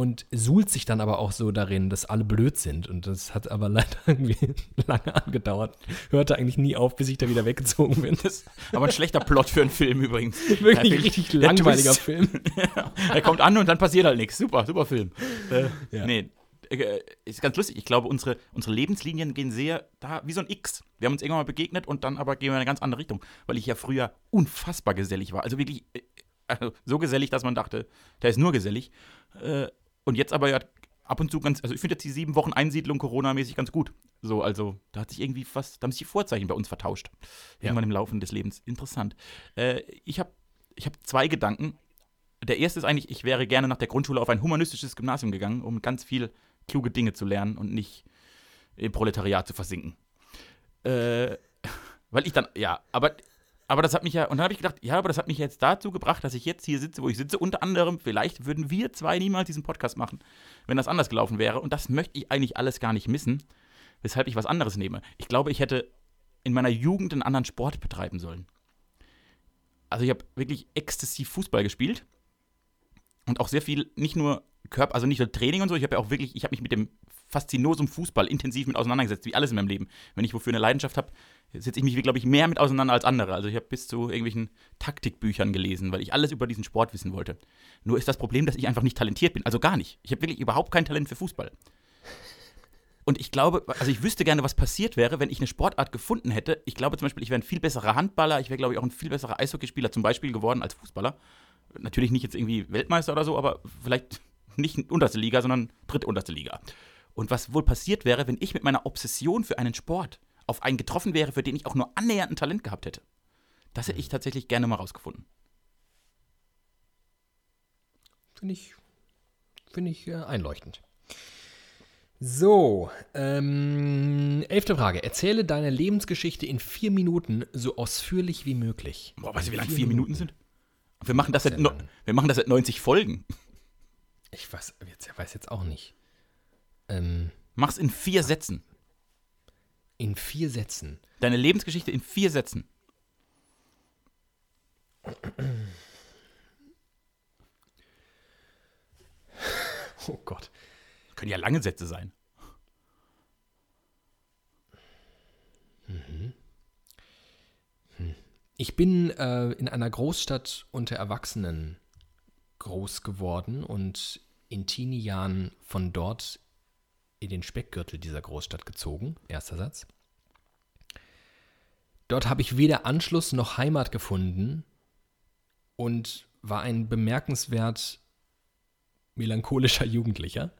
und suhlt sich dann aber auch so darin, dass alle blöd sind. Und das hat aber leider irgendwie lange angedauert. Hörte eigentlich nie auf, bis ich da wieder weggezogen bin. Das Aber ein schlechter Plot für einen Film übrigens. wirklich ein Film- richtig langweiliger Twist. Film. er kommt an und dann passiert halt nichts. Super, super Film. Äh, Ja. Nee, äh, ist ganz lustig. Ich glaube, unsere, unsere Lebenslinien gehen sehr da wie so ein X. Wir haben uns irgendwann mal begegnet und dann aber gehen wir in eine ganz andere Richtung, weil ich ja früher unfassbar gesellig war. Also wirklich äh, also so gesellig, dass man dachte, der ist nur gesellig. Und jetzt aber ja ab und zu ganz, also ich finde jetzt die sieben Wochen Einsiedlung Corona-mäßig ganz gut. So, also da hat sich irgendwie fast, da haben sich die Vorzeichen bei uns vertauscht. Irgendwann im Laufe des Lebens. Interessant. Äh, ich habe ich hab zwei Gedanken. Der erste ist eigentlich, ich wäre gerne nach der Grundschule auf ein humanistisches Gymnasium gegangen, um ganz viel kluge Dinge zu lernen und nicht im Proletariat zu versinken. Äh, weil ich dann, ja, aber aber das hat mich ja, und dann habe ich gedacht, ja, aber das hat mich jetzt dazu gebracht, dass ich jetzt hier sitze, wo ich sitze. Unter anderem, vielleicht würden wir zwei niemals diesen Podcast machen, wenn das anders gelaufen wäre. Und das möchte ich eigentlich alles gar nicht missen, weshalb ich was anderes nehme. Ich glaube, ich hätte in meiner Jugend einen anderen Sport betreiben sollen. Also ich habe wirklich exzessiv Fußball gespielt und auch sehr viel, nicht nur Körper, also nicht nur Training und so, ich habe ja auch wirklich, ich habe mich mit dem Faszinosum Fußball intensiv mit auseinandergesetzt, wie alles in meinem Leben. Wenn ich wofür eine Leidenschaft habe, setze ich mich, glaube ich, mehr mit auseinander als andere. Also ich habe bis zu irgendwelchen Taktikbüchern gelesen, weil ich alles über diesen Sport wissen wollte. Nur ist das Problem, dass ich einfach nicht talentiert bin. Also gar nicht. Ich habe wirklich überhaupt kein Talent für Fußball. Und ich glaube, also ich wüsste gerne, was passiert wäre, wenn ich eine Sportart gefunden hätte. Ich glaube zum Beispiel, ich wäre ein viel besserer Handballer, ich wäre, glaube ich, auch ein viel besserer Eishockeyspieler zum Beispiel geworden als Fußballer. Natürlich nicht jetzt irgendwie Weltmeister oder so, aber vielleicht nicht unterste Liga, sondern drittunterste Liga. Und was wohl passiert wäre, wenn ich mit meiner Obsession für einen Sport auf einen getroffen wäre, für den ich auch nur annähernd ein Talent gehabt hätte. Das hätte ich tatsächlich gerne mal rausgefunden. Finde ich, finde ich äh, einleuchtend. So, ähm, elfte Frage. Erzähle deine Lebensgeschichte in vier Minuten so ausführlich wie möglich. Boah, weißt du, wie lange vier Minuten sind? Wir machen, das seit, wir machen das seit 90 Folgen. Ich weiß jetzt, weiß jetzt auch nicht. Ähm, Mach's in vier Sätzen. In vier Sätzen. Deine Lebensgeschichte in vier Sätzen. Oh Gott. Können ja lange Sätze sein. Mhm. Hm. Ich bin äh, in einer Großstadt unter Erwachsenen groß geworden und in Teenie-Jahren von dort in den Speckgürtel dieser Großstadt gezogen. Erster Satz. Dort habe ich weder Anschluss noch Heimat gefunden und war ein bemerkenswert melancholischer Jugendlicher.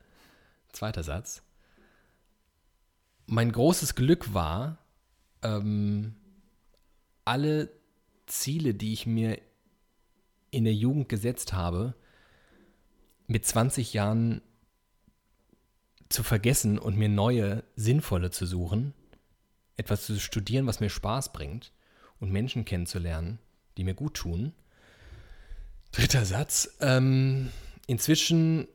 Zweiter Satz. Mein großes Glück war, ähm, alle Ziele, die ich mir in der Jugend gesetzt habe, mit 20 Jahren zu vergessen und mir neue, sinnvolle zu suchen, etwas zu studieren, was mir Spaß bringt und Menschen kennenzulernen, die mir gut tun. Dritter Satz. Ähm, inzwischen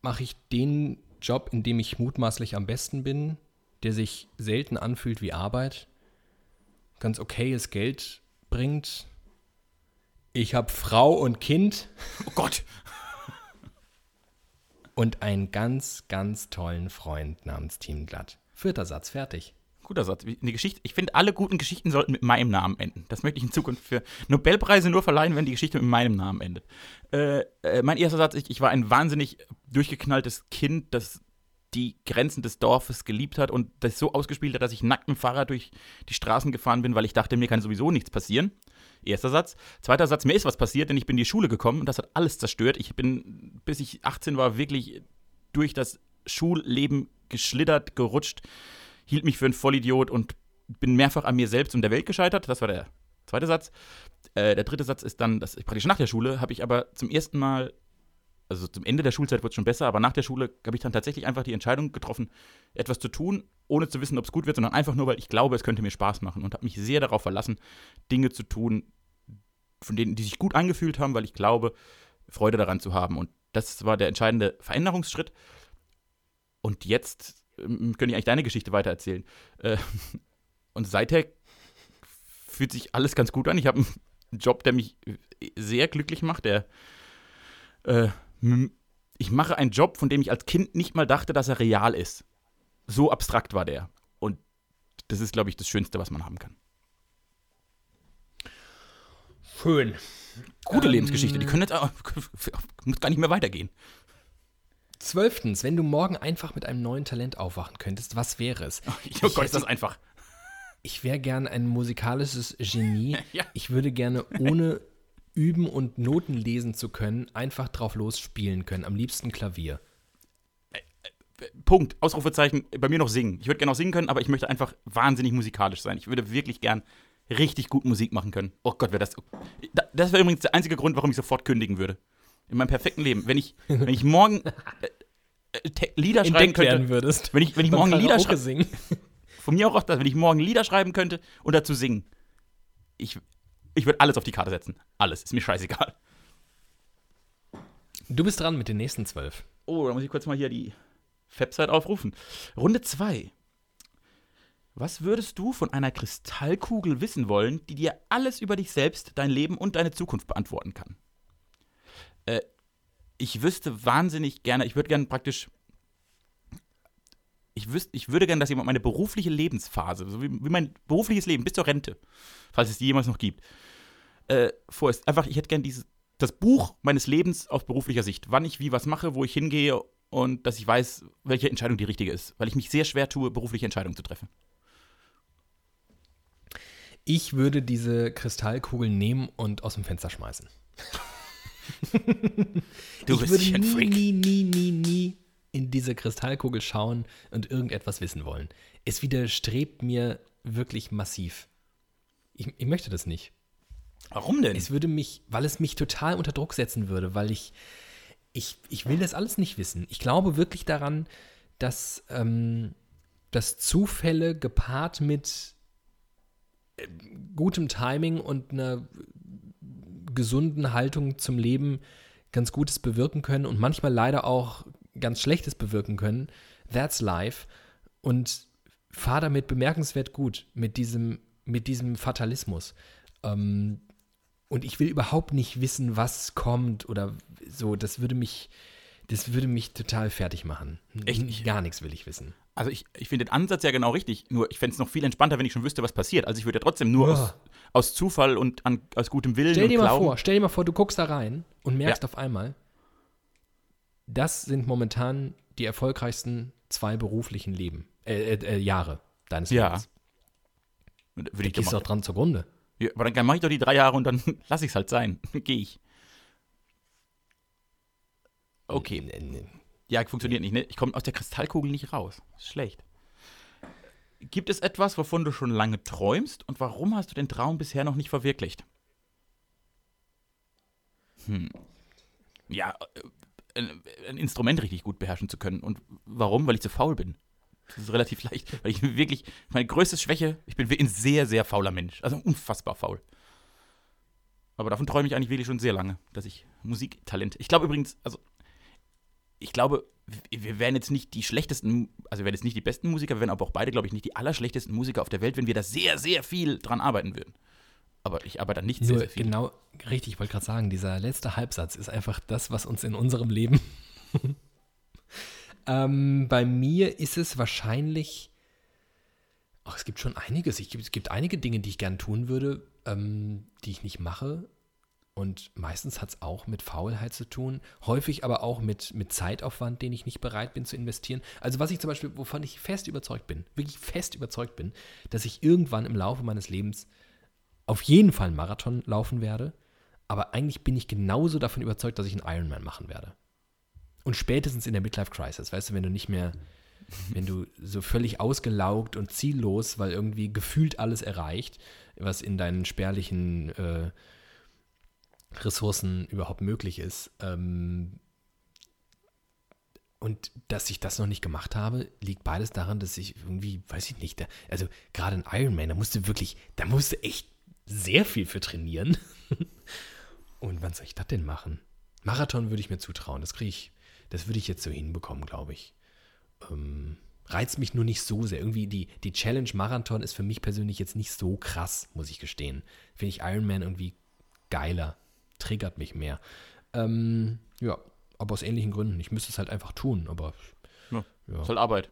mache ich den Job, in dem ich mutmaßlich am besten bin, der sich selten anfühlt wie Arbeit, ganz okayes Geld bringt. Ich habe Frau und Kind. Oh Gott und einen ganz, ganz tollen Freund namens Team Glatt. Vierter Satz, fertig. Guter Satz. Eine Geschichte, ich finde, alle guten Geschichten sollten mit meinem Namen enden. Das möchte ich in Zukunft für Nobelpreise nur verleihen, wenn die Geschichte mit meinem Namen endet. Äh, äh, mein erster Satz, ich, ich war ein wahnsinnig durchgeknalltes Kind, das die Grenzen des Dorfes geliebt hat und das so ausgespielt hat, dass ich nackt mit dem Fahrrad durch die Straßen gefahren bin, weil ich dachte, mir kann sowieso nichts passieren. Erster Satz. Zweiter Satz, mir ist was passiert, denn ich bin in die Schule gekommen und das hat alles zerstört. Ich bin, bis ich 18 war, wirklich durch das Schulleben geschlittert, gerutscht, hielt mich für einen Vollidiot und bin mehrfach an mir selbst und der Welt gescheitert. Das war der zweite Satz. Äh, der dritte Satz ist dann, dass ich praktisch nach der Schule habe ich aber zum ersten Mal also zum Ende der Schulzeit wird es schon besser, aber nach der Schule habe ich dann tatsächlich einfach die Entscheidung getroffen, etwas zu tun, ohne zu wissen, ob es gut wird, sondern einfach nur, weil ich glaube, es könnte mir Spaß machen und habe mich sehr darauf verlassen, Dinge zu tun, von denen, die sich gut angefühlt haben, weil ich glaube, Freude daran zu haben. Und das war der entscheidende Veränderungsschritt. Und jetzt ähm, könnte ich eigentlich deine Geschichte weitererzählen. Äh, und seither fühlt sich alles ganz gut an. Ich habe einen Job, der mich sehr glücklich macht, der äh, ich mache einen Job, von dem ich als Kind nicht mal dachte, dass er real ist. So abstrakt war der. Und das ist, glaube ich, das Schönste, was man haben kann. Schön. Gute ähm, Lebensgeschichte. Die können jetzt auch, muss gar nicht mehr weitergehen. Zwölftens, wenn du morgen einfach mit einem neuen Talent aufwachen könntest, was wäre es? Oh, oh Gott, ist das einfach. Ich wäre gern ein musikalisches Genie. ja. Ich würde gerne ohne üben und Noten lesen zu können, einfach drauf losspielen können. Am liebsten Klavier. Punkt, Ausrufezeichen, bei mir noch singen. Ich würde gerne auch singen können, aber ich möchte einfach wahnsinnig musikalisch sein. Ich würde wirklich gern richtig gut Musik machen können. Oh Gott, wäre das. Das wäre übrigens der einzige Grund, warum ich sofort kündigen würde. In meinem perfekten Leben. Wenn ich, wenn ich morgen äh, äh, Lieder schreiben könnte. würdest. Wenn ich, wenn ich morgen Lieder schreiben singen. Von mir auch das, wenn ich morgen Lieder schreiben könnte und dazu singen. Ich, ich würde alles auf die Karte setzen. Alles. Ist mir scheißegal. Du bist dran mit den nächsten zwölf. Oh, da muss ich kurz mal hier die Website aufrufen. Runde 2. Was würdest du von einer Kristallkugel wissen wollen, die dir alles über dich selbst, dein Leben und deine Zukunft beantworten kann? Äh, ich wüsste wahnsinnig gerne, ich würde gerne praktisch. Ich, wüsste, ich würde gerne, dass jemand meine berufliche Lebensphase, so wie, wie mein berufliches Leben bis zur Rente, falls es die jemals noch gibt, äh, vorist. Einfach, ich hätte gerne dieses, das Buch meines Lebens aus beruflicher Sicht. Wann ich wie was mache, wo ich hingehe und dass ich weiß, welche Entscheidung die richtige ist. Weil ich mich sehr schwer tue, berufliche Entscheidungen zu treffen. Ich würde diese Kristallkugel nehmen und aus dem Fenster schmeißen. Du ich bist würde ein nie, Freak. nie, nie, nie, nie in diese Kristallkugel schauen und irgendetwas wissen wollen. Es widerstrebt mir wirklich massiv. Ich, ich möchte das nicht. Warum denn? Es würde mich, weil es mich total unter Druck setzen würde, weil ich, ich, ich will das alles nicht wissen. Ich glaube wirklich daran, dass, ähm, dass Zufälle gepaart mit gutem Timing und einer gesunden Haltung zum Leben ganz Gutes bewirken können und manchmal leider auch ganz Schlechtes bewirken können. That's life. Und fahr damit bemerkenswert gut mit diesem, mit diesem Fatalismus. Ähm, und ich will überhaupt nicht wissen, was kommt oder so. Das würde mich, das würde mich total fertig machen. Echt nicht? Gar nichts will ich wissen. Also ich, ich finde den Ansatz ja genau richtig, nur ich fände es noch viel entspannter, wenn ich schon wüsste, was passiert. Also ich würde ja trotzdem nur Ja. aus, aus Zufall und an, aus gutem Willen Stell dir mal vor, stell dir mal vor, du guckst da rein und merkst Ja. auf einmal, das sind momentan die erfolgreichsten zwei beruflichen Leben, äh, äh, äh, Jahre deines Ja. Lebens. Würde Da gehst du doch doch dran zugrunde. ja, aber dann mache ich doch die drei Jahre und dann lasse ich es halt sein. Gehe ich. Okay. Nee, nee. Ja, funktioniert nicht, ne? Ich komme aus der Kristallkugel nicht raus. Ist schlecht. Gibt es etwas, wovon du schon lange träumst und warum hast du den Traum bisher noch nicht verwirklicht? Hm. Ja, äh, ein, ein Instrument richtig gut beherrschen zu können. Und warum? Weil ich zu faul bin. Das ist relativ leicht. Weil ich wirklich, meine größte Schwäche, ich bin ein sehr, sehr fauler Mensch. Also unfassbar faul. Aber davon träume ich eigentlich wirklich schon sehr lange, dass ich Musiktalent. Ich glaube übrigens, also ich glaube, wir wären jetzt nicht die schlechtesten, also wir wären jetzt nicht die besten Musiker, wir wären aber auch beide, glaube ich, nicht die allerschlechtesten Musiker auf der Welt, wenn wir da sehr, sehr viel dran arbeiten würden. Aber ich arbeite da nicht sehr, Nur sehr viel. genau, richtig, ich wollte gerade sagen, dieser letzte Halbsatz ist einfach das, was uns in unserem Leben. ähm, bei mir ist es wahrscheinlich. Ach, es gibt schon einiges. Ich, es gibt einige Dinge, die ich gern tun würde, ähm, die ich nicht mache. Und meistens hat es auch mit Faulheit zu tun, häufig aber auch mit, mit Zeitaufwand, den ich nicht bereit bin zu investieren. Also was ich zum Beispiel, wovon ich fest überzeugt bin, wirklich fest überzeugt bin, dass ich irgendwann im Laufe meines Lebens auf jeden Fall einen Marathon laufen werde, aber eigentlich bin ich genauso davon überzeugt, dass ich einen Ironman machen werde. Und spätestens in der Midlife Crisis, weißt du, wenn du nicht mehr, wenn du so völlig ausgelaugt und ziellos, weil irgendwie gefühlt alles erreicht, was in deinen spärlichen äh, Ressourcen überhaupt möglich ist, ähm, und dass ich das noch nicht gemacht habe, liegt beides daran, dass ich irgendwie, weiß ich nicht, da, also gerade ein Ironman, da musste wirklich, da musste echt sehr viel für trainieren. Und wann soll ich das denn machen? Marathon würde ich mir zutrauen, das kriege ich, das würde ich jetzt so hinbekommen, glaube ich. Ähm, reizt mich nur nicht so sehr. Irgendwie die, die Challenge Marathon ist für mich persönlich jetzt nicht so krass, muss ich gestehen. Finde ich Ironman irgendwie geiler, triggert mich mehr. Ähm, ja, aber aus ähnlichen Gründen. Ich müsste es halt einfach tun, aber Ja, ja. Ist halt Arbeit.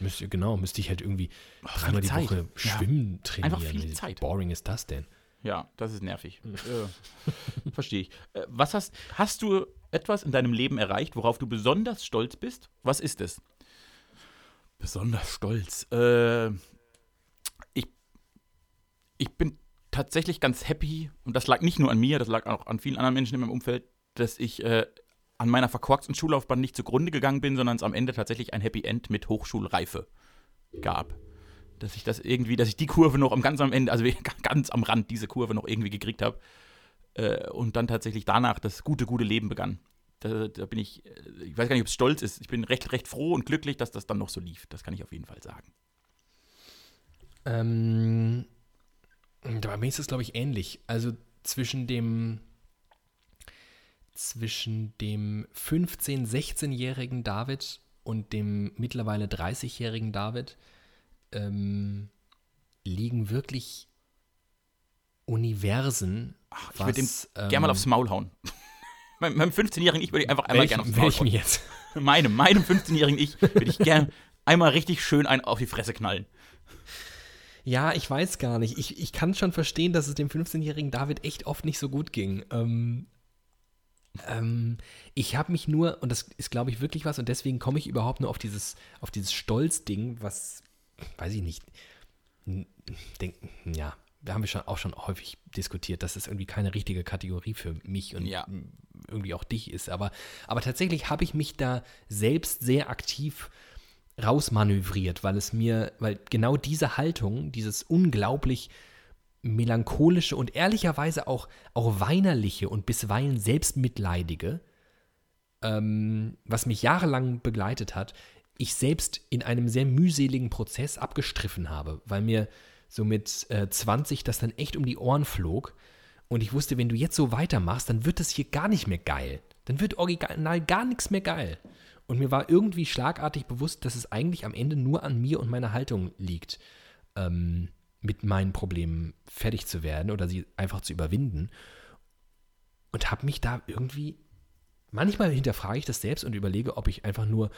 Müsste, genau, müsste ich halt irgendwie Ach, dreimal die Zeit. Woche Ja. schwimmen trainieren. Einfach viel Wie Zeit. boring ist das denn? Ja, das ist nervig. äh, Verstehe ich. Äh, was hast, hast du etwas in deinem Leben erreicht, worauf du besonders stolz bist? Was ist es? Besonders stolz. Äh, ich, ich bin tatsächlich ganz happy, und das lag nicht nur an mir, das lag auch an vielen anderen Menschen in meinem Umfeld, dass ich äh, an meiner verkorksten Schullaufbahn nicht zugrunde gegangen bin, sondern es am Ende tatsächlich ein Happy End mit Hochschulreife gab. Dass ich das irgendwie, dass ich die Kurve noch am ganz am Ende, also ganz am Rand diese Kurve noch irgendwie gekriegt habe. Äh, und dann tatsächlich danach das gute, gute Leben begann. Da, da bin ich, äh, ich weiß gar nicht, ob es stolz ist. Ich bin recht, recht froh und glücklich, dass das dann noch so lief. Das kann ich auf jeden Fall sagen. Ähm, bei mir ist es, glaube ich, ähnlich. Also zwischen dem zwischen dem 15-, 16-jährigen David und dem mittlerweile 30-jährigen David ähm, liegen wirklich Universen. Ach, ich würde ihm ähm, gerne mal aufs Maul hauen. meinem 15-jährigen Ich würde einfach einmal gerne aufs Maul hauen. jetzt? Meinem, meinem 15-jährigen Ich würde ich gerne einmal richtig schön einen auf die Fresse knallen. Ja, ich weiß gar nicht. Ich, ich kann schon verstehen, dass es dem 15-jährigen David echt oft nicht so gut ging. Ähm, ähm, ich habe mich nur, und das ist, glaube ich, wirklich was, und deswegen komme ich überhaupt nur auf dieses, auf dieses Stolz-Ding, was, weiß ich nicht, denk, ja, da haben wir schon auch schon häufig diskutiert, dass es irgendwie keine richtige Kategorie für mich und ja. irgendwie auch dich ist. Aber, aber tatsächlich habe ich mich da selbst sehr aktiv rausmanövriert, weil es mir, weil genau diese Haltung, dieses unglaublich melancholische und ehrlicherweise auch, auch weinerliche und bisweilen selbstmitleidige, ähm, was mich jahrelang begleitet hat, ich selbst in einem sehr mühseligen Prozess abgestriffen habe, weil mir so mit äh, 20 das dann echt um die Ohren flog und ich wusste, wenn du jetzt so weitermachst, dann wird das hier gar nicht mehr geil. Dann wird original gar nichts mehr geil. Und mir war irgendwie schlagartig bewusst, dass es eigentlich am Ende nur an mir und meiner Haltung liegt. Ähm, mit meinen Problemen fertig zu werden oder sie einfach zu überwinden. Und habe mich da irgendwie, manchmal hinterfrage ich das selbst und überlege, ob ich einfach nur,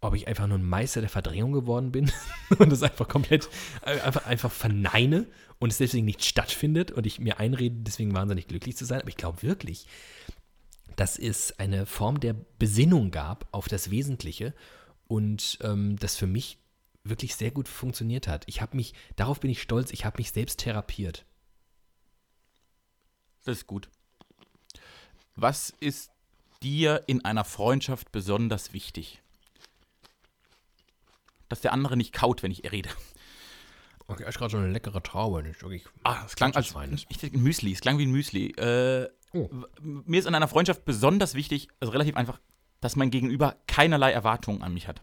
ob ich einfach nur ein Meister der Verdrängung geworden bin und das einfach komplett, äh, einfach, einfach verneine und es deswegen nicht stattfindet und ich mir einrede, deswegen wahnsinnig glücklich zu sein. Aber ich glaube wirklich, dass es eine Form der Besinnung gab auf das Wesentliche und ähm, das für mich wirklich sehr gut funktioniert hat. Ich habe mich, darauf bin ich stolz, ich habe mich selbst therapiert. Das ist gut. Was ist dir in einer Freundschaft besonders wichtig? Dass der andere nicht kaut, wenn ich rede. Okay, ist gerade so eine leckere Traube. Nicht ah, es klang als ich denke, Müsli. Es klang wie ein Müsli. Äh, oh. Mir ist in einer Freundschaft besonders wichtig, also relativ einfach, dass mein Gegenüber keinerlei Erwartungen an mich hat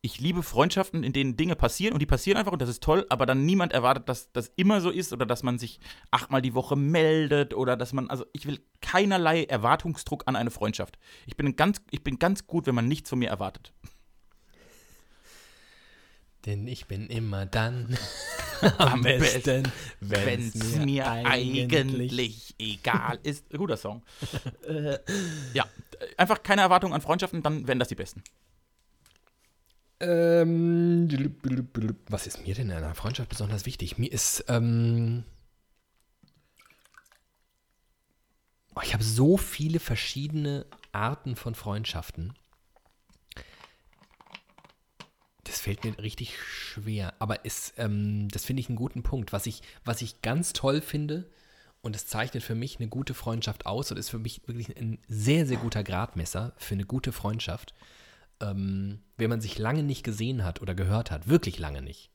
ich liebe Freundschaften, in denen Dinge passieren und die passieren einfach und das ist toll, aber dann niemand erwartet, dass das immer so ist oder dass man sich achtmal die Woche meldet oder dass man, also ich will keinerlei Erwartungsdruck an eine Freundschaft. Ich bin ganz, ich bin ganz gut, wenn man nichts von mir erwartet. Denn ich bin immer dann am besten, wenn es mir, mir eigentlich, eigentlich egal ist. Guter Song. äh, ja, einfach keine Erwartungen an Freundschaften, dann werden das die besten. Ähm, was ist mir denn in einer Freundschaft besonders wichtig? Mir ist, ähm, oh, ich habe so viele verschiedene Arten von Freundschaften. Das fällt mir richtig schwer, aber ist, ähm, das finde ich einen guten Punkt. Was ich, was ich ganz toll finde, und es zeichnet für mich eine gute Freundschaft aus und ist für mich wirklich ein sehr, sehr guter Gradmesser für eine gute Freundschaft, ähm, wenn man sich lange nicht gesehen hat oder gehört hat, wirklich lange nicht.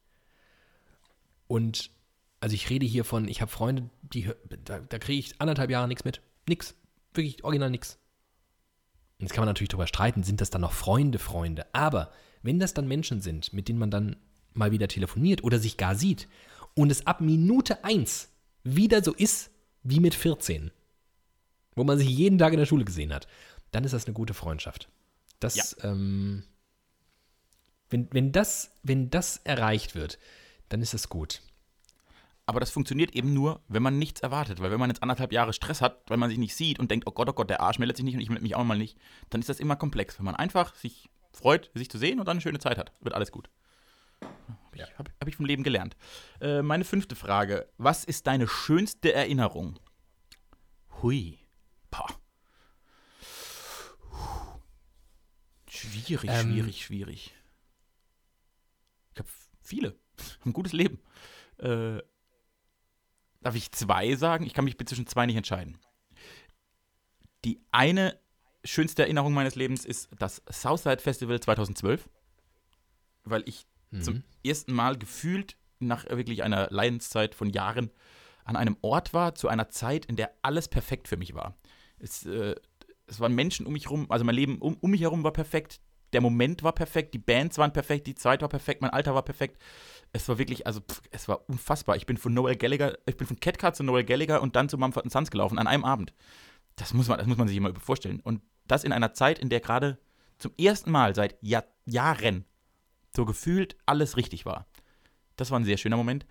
Und also ich rede hier von, ich habe Freunde, die da, da kriege ich anderthalb Jahre nichts mit. Nix. Wirklich original. Und jetzt kann man natürlich darüber streiten, sind das dann noch Freunde, Freunde. Aber wenn das dann Menschen sind, mit denen man dann mal wieder telefoniert oder sich gar sieht und es ab Minute 1 wieder so ist wie mit 14, wo man sich jeden Tag in der Schule gesehen hat, dann ist das eine gute Freundschaft. Das, ja. ähm, wenn, wenn, das, wenn das erreicht wird, dann ist es gut. Aber das funktioniert eben nur, wenn man nichts erwartet. Weil wenn man jetzt anderthalb Jahre Stress hat, weil man sich nicht sieht und denkt, oh Gott, oh Gott, der Arsch meldet sich nicht und ich melde mich auch mal nicht, dann ist das immer komplex. Wenn man einfach sich freut, sich zu sehen und dann eine schöne Zeit hat, wird alles gut. Habe ich, ja. hab, hab ich, vom Leben gelernt. Äh, meine fünfte Frage. Was ist deine schönste Erinnerung? Hui. Pah. Schwierig, ähm, schwierig, schwierig. Ich habe viele. Ein gutes Leben. Äh, darf ich zwei sagen? Ich kann mich zwischen zwei nicht entscheiden. Die eine schönste Erinnerung meines Lebens ist das Southside Festival 2012, weil ich zum ersten Mal gefühlt nach wirklich einer Leidenszeit von Jahren an einem Ort war, zu einer Zeit, in der alles perfekt für mich war. Es, äh, es waren Menschen um mich herum, also mein Leben um, um mich herum war perfekt, der Moment war perfekt, die Bands waren perfekt, die Zeit war perfekt, mein Alter war perfekt. Es war wirklich, also pff, es war unfassbar. Ich bin von Noel Gallagher, ich bin von Catcar zu Noel Gallagher und dann zu Mumford Sons gelaufen an einem Abend. Das muss man, das muss man sich immer vorstellen. Und das in einer Zeit, in der gerade zum ersten Mal seit Jahr, Jahren so gefühlt alles richtig war. Das war ein sehr schöner Moment.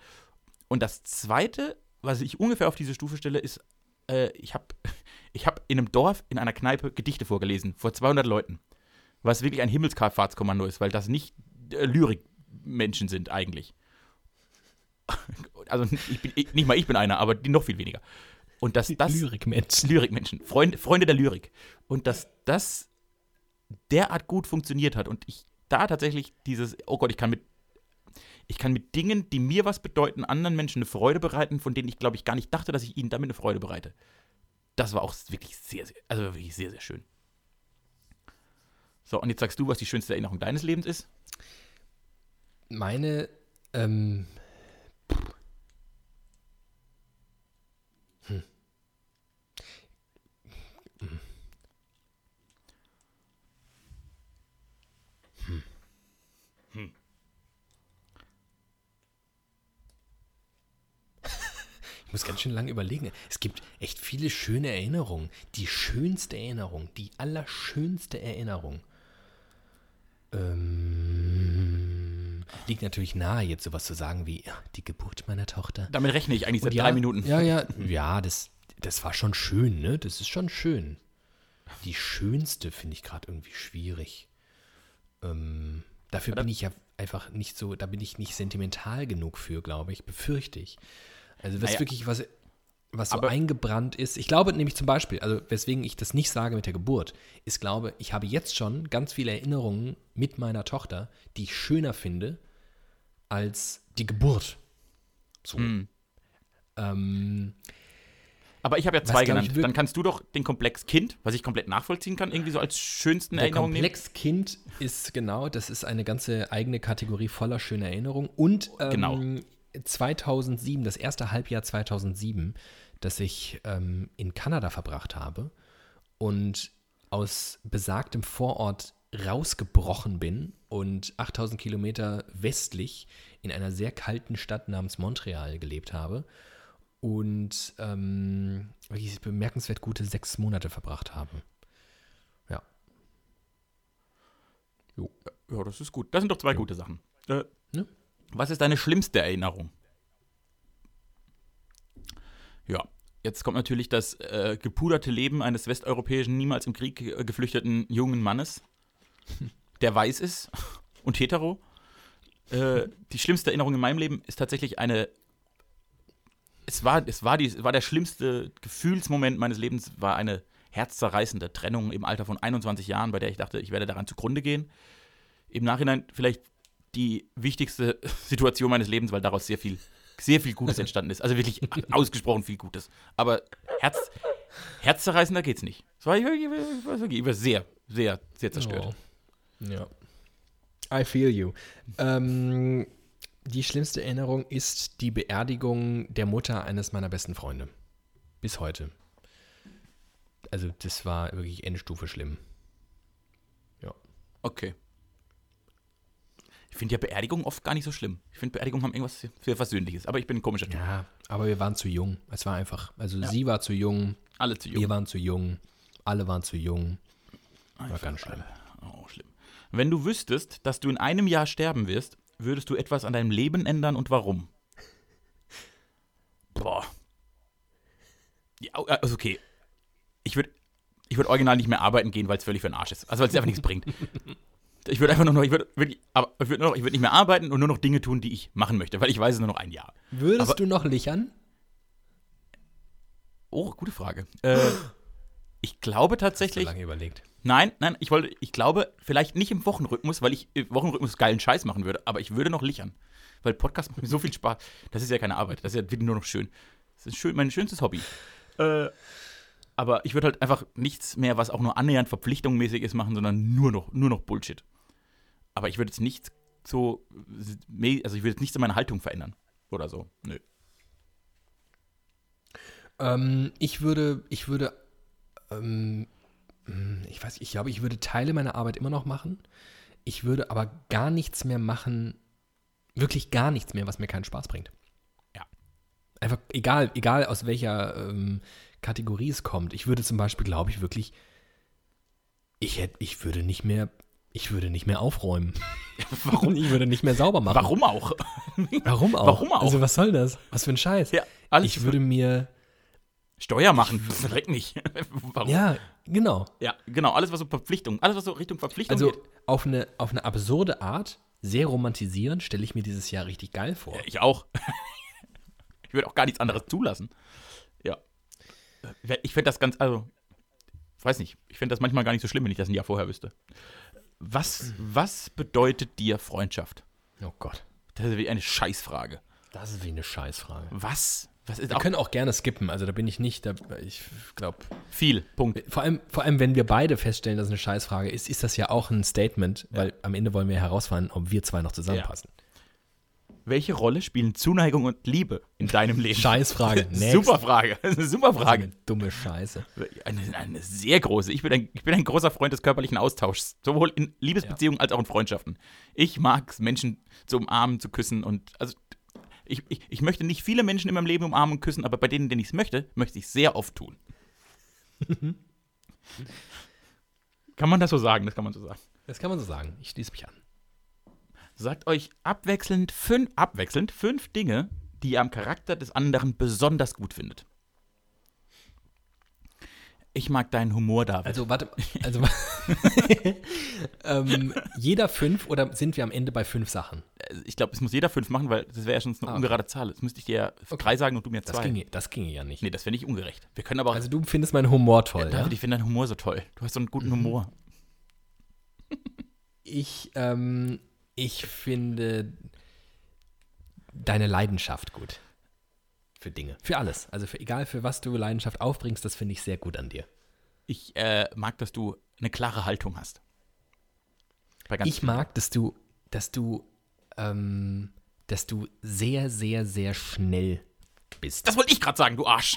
Und das Zweite, was ich ungefähr auf diese Stufe stelle, ist, äh, ich habe ich hab in einem Dorf in einer Kneipe Gedichte vorgelesen, vor 200 Leuten. Was wirklich ein Himmelsfahrtskommando ist, weil das nicht äh, Lyrikmenschen sind eigentlich. Also ich bin, ich, nicht mal ich bin einer, aber noch viel weniger. Und dass das Lyrikmensch. Lyrikmenschen, Freunde, Freunde der Lyrik. Und dass das derart gut funktioniert hat und ich da tatsächlich dieses, oh Gott, ich kann mit, ich kann mit Dingen, die mir was bedeuten, anderen Menschen eine Freude bereiten, von denen ich, glaube ich, gar nicht dachte, dass ich ihnen damit eine Freude bereite. Das war auch wirklich sehr, sehr, also wirklich sehr, sehr schön. So, und jetzt sagst du, was die schönste Erinnerung deines Lebens ist? Meine, ähm, hm. Ich muss ganz schön lange überlegen. Es gibt echt viele schöne Erinnerungen. Die schönste Erinnerung, die allerschönste Erinnerung. Ähm, liegt natürlich nahe, jetzt sowas zu sagen wie ja, die Geburt meiner Tochter. Damit rechne ich eigentlich seit ja, drei Minuten. Ja, ja, ja, das, das war schon schön, ne? Das ist schon schön. Die schönste finde ich gerade irgendwie schwierig. Ähm, dafür bin ich ja einfach nicht so, da bin ich nicht sentimental genug für, glaube ich, befürchte ich. Also was Naja. wirklich was, was so Aber- eingebrannt ist. Ich glaube nämlich zum Beispiel, also weswegen ich das nicht sage mit der Geburt, ist glaube, ich habe jetzt schon ganz viele Erinnerungen mit meiner Tochter, die ich schöner finde als die Geburt. So. Hm. Ähm, Aber ich habe ja zwei genannt. Dann kannst du doch den Komplex Kind, was ich komplett nachvollziehen kann, irgendwie so als schönsten Der Erinnerung nehmen. Komplex Kind ist genau, das ist eine ganze eigene Kategorie voller schöner Erinnerungen. Und ähm, Genau. 2007, das erste Halbjahr 2007, das ich ähm, in Kanada verbracht habe und aus besagtem Vorort rausgebrochen bin und 8000 Kilometer westlich in einer sehr kalten Stadt namens Montreal gelebt habe und ähm, wirklich bemerkenswert gute sechs Monate verbracht habe. Ja. Jo. Ja, das ist gut. Das sind doch zwei gute Sachen. Äh? Was ist deine schlimmste Erinnerung? Ja, jetzt kommt natürlich das äh, gepuderte Leben eines westeuropäischen, niemals im Krieg äh, geflüchteten jungen Mannes, der weiß ist und hetero. Äh, die schlimmste Erinnerung in meinem Leben ist tatsächlich eine. Es war, es war, die, es war der schlimmste Gefühlsmoment meines Lebens, war eine herzzerreißende Trennung im Alter von 21 Jahren, bei der ich dachte, ich werde daran zugrunde gehen. Im Nachhinein vielleicht die wichtigste Situation meines Lebens, weil daraus sehr viel, sehr viel Gutes entstanden ist. Also wirklich ausgesprochen viel Gutes. Aber Herz, herzzerreißender geht's nicht. Es war, ich, war- ich, war- wirklich- ich war sehr, sehr, sehr zerstört. Oh. Ja. I feel you. Ähm, die schlimmste Erinnerung ist die Beerdigung der Mutter eines meiner besten Freunde. Bis heute. Also, das war wirklich Endstufe schlimm. Ja. Okay. Ich finde ja Beerdigungen oft gar nicht so schlimm. Ich finde Beerdigungen haben irgendwas sehr Versöhnliches. Aber ich bin ein komischer Typ. Ja, aber wir waren zu jung. Es war einfach. Also, sie war zu jung, Alle zu wir jung. waren zu jung, alle waren zu jung. War ganz schlimm. Oh, schlimm. Wenn du wüsstest, dass du in einem Jahr sterben wirst, würdest du etwas an deinem Leben ändern und warum? Boah. Ja, also okay. Ich würde ich würd original nicht mehr arbeiten gehen, weil es völlig für den Arsch ist. Also weil es einfach nichts bringt. Ich würde einfach nur noch, ich würde aber ich würde nur noch, ich würde nicht mehr arbeiten und nur noch Dinge tun, die ich machen möchte, weil ich weiß es nur noch ein Jahr. Würdest Aber- du noch lichern? Oh, gute Frage. Äh, ich glaube tatsächlich. lange überlegt. Nein, nein, ich wollte, ich glaube, vielleicht nicht im Wochenrhythmus, weil ich im Wochenrhythmus geilen Scheiß machen würde, aber ich würde noch lichern. Weil Podcast macht mir so viel Spaß. Das ist ja keine Arbeit, das ist ja nur noch schön. Das ist schön, mein schönstes Hobby. Äh, Aber ich würde halt einfach nichts mehr, was auch nur annähernd verpflichtungsmäßig ist, machen, sondern nur noch, nur noch Bullshit. Aber ich würde jetzt nicht so, also ich würde jetzt nichts in meiner Haltung verändern. Oder so. Nö. Ähm, ich würde, ich würde, ähm, ich weiß, ich glaube, ich würde Teile meiner Arbeit immer noch machen. Ich würde aber gar nichts mehr machen, wirklich gar nichts mehr, was mir keinen Spaß bringt. Ja. Einfach, egal, egal aus welcher ähm, Kategorie es kommt. Ich würde zum Beispiel, glaube ich, wirklich, ich hätte, ich würde nicht mehr, ich würde nicht mehr aufräumen. Warum? Ich würde nicht mehr sauber machen. Warum auch? Warum auch? Warum auch? Also was soll das? Was für ein Scheiß? Ja, alles ich würde mir, Steuer machen. Direkt nicht. Warum? ja, genau. Ja, genau. Alles, was so Verpflichtung, alles, was so Richtung Verpflichtung Also geht. auf eine, auf eine absurde Art, sehr romantisieren, stelle ich mir dieses Jahr richtig geil vor. Ich auch. ich würde auch gar nichts anderes zulassen. Ja. Ich fände das ganz, also, weiß nicht, ich fände das manchmal gar nicht so schlimm, wenn ich das ein Jahr vorher wüsste. Was, was bedeutet dir Freundschaft? Oh Gott. Das ist wie eine Scheißfrage. Das ist wie eine Scheißfrage. Was? Was ist Wir auch können auch gerne skippen, also da bin ich nicht, da, ich glaube, viel? Punkt. vor allem, vor allem, wenn wir beide feststellen, dass es eine Scheißfrage ist, ist das ja auch ein Statement, weil am Ende wollen wir herausfinden, ob wir zwei noch zusammenpassen. Welche Rolle spielen Zuneigung und Liebe in deinem Leben? Scheißfrage. Super Frage. Das ist eine super Frage. eine dumme Scheiße. Eine, eine sehr große. Ich bin, ein, ich bin ein großer Freund des körperlichen Austauschs, sowohl in Liebesbeziehungen als auch in Freundschaften. Ich mag es, Menschen zu umarmen, zu küssen und also ich, ich, ich möchte nicht viele Menschen in meinem Leben umarmen und küssen, aber bei denen, denen ich es möchte, möchte ich es sehr oft tun. kann man das so sagen? Das kann man so sagen. Das kann man so sagen. Ich schließe mich an. Sagt euch abwechselnd fünf, abwechselnd fünf Dinge, die ihr am Charakter des anderen besonders gut findet. Ich mag deinen Humor, David. Also, warte, also, ähm, jeder fünf oder sind wir am Ende bei fünf Sachen? ich glaube, es muss jeder fünf machen, weil das wäre ja schon eine Ah, okay. ungerade Zahl. Das müsste ich dir ja drei sagen und du mir Das zwei. ginge, das ginge ja nicht. nee, das wäre nicht ungerecht. Wir können aber auch. Also, du findest meinen Humor toll. David, ja? ich finde deinen Humor so toll. Du hast so einen guten Mhm. Humor. Ich, ähm, ich finde deine Leidenschaft gut. Für Dinge. Für alles. Also für egal für was du Leidenschaft aufbringst, das finde ich sehr gut an dir. Ich äh, mag, dass du eine klare Haltung hast. Ich mag, dass du, dass du, ähm, dass du sehr, sehr, sehr schnell bist. Das wollte ich gerade sagen, du Arsch.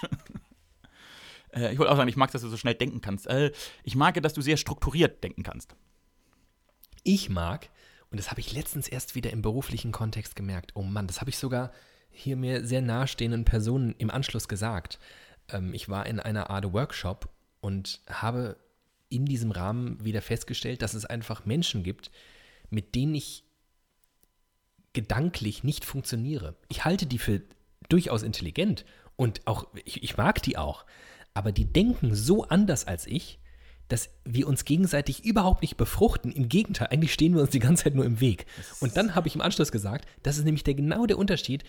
äh, ich wollte auch sagen, ich mag, dass du so schnell denken kannst. Äh, ich mag, dass du sehr strukturiert denken kannst. Ich mag, und das habe ich letztens erst wieder im beruflichen Kontext gemerkt, oh Mann, das habe ich sogar hier mir sehr nahestehenden Personen im Anschluss gesagt. Ähm, ich war in einer Art Workshop und habe in diesem Rahmen wieder festgestellt, dass es einfach Menschen gibt, mit denen ich gedanklich nicht funktioniere. Ich halte die für durchaus intelligent und auch, ich, ich mag die auch, aber die denken so anders als ich, dass wir uns gegenseitig überhaupt nicht befruchten. Im Gegenteil, eigentlich stehen wir uns die ganze Zeit nur im Weg. Und dann habe ich im Anschluss gesagt, das ist nämlich der, genau der Unterschied,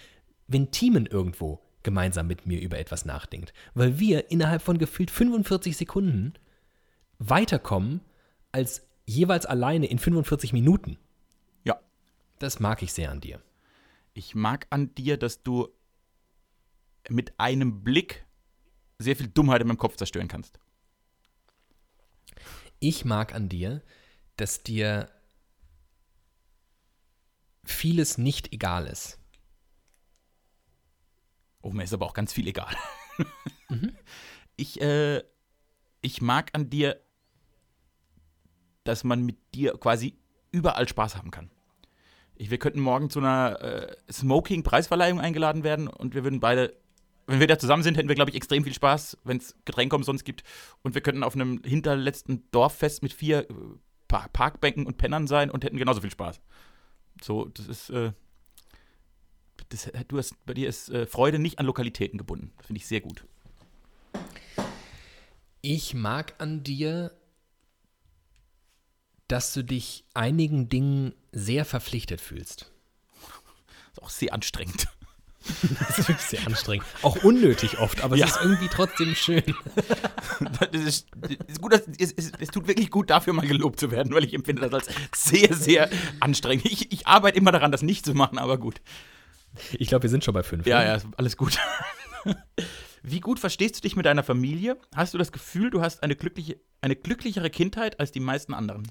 wenn Teamen irgendwo gemeinsam mit mir über etwas nachdenkt. Weil wir innerhalb von gefühlt 45 Sekunden weiterkommen als jeweils alleine in 45 Minuten. Ja. Das mag ich sehr an dir. Ich mag an dir, dass du mit einem Blick sehr viel Dummheit in meinem Kopf zerstören kannst. Ich mag an dir, dass dir vieles nicht egal ist. Oh, mir ist aber auch ganz viel egal. Mhm. Ich, äh, ich mag an dir, dass man mit dir quasi überall Spaß haben kann. Ich, wir könnten morgen zu einer äh, Smoking-Preisverleihung eingeladen werden und wir würden beide, wenn wir da zusammen sind, hätten wir, glaube ich, extrem viel Spaß, wenn es Getränke umsonst gibt. Und wir könnten auf einem hinterletzten Dorffest mit vier äh, Pa- Parkbänken und Pennern sein und hätten genauso viel Spaß. So, das ist, äh, das, du hast, bei dir ist äh, Freude nicht an Lokalitäten gebunden. Das finde ich sehr gut. Ich mag an dir, dass du dich einigen Dingen sehr verpflichtet fühlst. Ist auch sehr anstrengend. Das ist wirklich sehr anstrengend. Auch unnötig oft, aber Ja. es ist irgendwie trotzdem schön. Das ist, ist gut, es, es, es tut wirklich gut, dafür mal gelobt zu werden, weil ich empfinde das als sehr, sehr anstrengend. Ich, ich arbeite immer daran, das nicht zu machen, aber gut. Ich glaube, wir sind schon bei fünf. Ja, ne? ja, alles gut. Wie gut verstehst du dich mit deiner Familie? Hast du das Gefühl, du hast eine, glückliche, eine glücklichere Kindheit als die meisten anderen?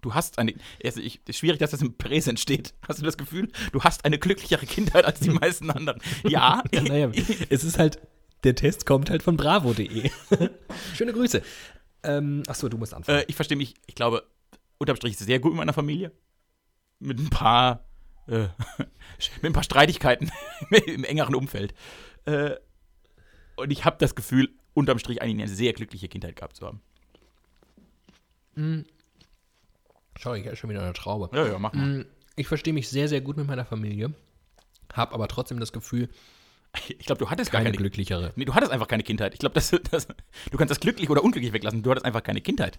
Du hast eine. Also ich, ist schwierig, dass das im Präsent steht. Hast du das Gefühl, du hast eine glücklichere Kindheit als die meisten anderen? Ja. ja naja, es ist halt. Der Test kommt halt von bravo.de. Schöne Grüße. Ähm, achso, du musst anfangen. Äh, ich verstehe mich, ich glaube, unterm Strich ist es sehr gut mit meiner Familie. Mit ein paar. Äh, mit ein paar Streitigkeiten im engeren Umfeld. Äh, und ich habe das Gefühl, unterm Strich eigentlich eine sehr glückliche Kindheit gehabt zu haben. Mhm. Schau, ich schon wieder eine Traube. Ja, ja, mach mal. Mm, ich verstehe mich sehr, sehr gut mit meiner Familie. Hab aber trotzdem das Gefühl, ich glaube, du hattest keine gar keine glücklichere. Nee, du hattest einfach keine Kindheit. Ich glaube, das, das, du kannst das glücklich oder unglücklich weglassen. Du hattest einfach keine Kindheit.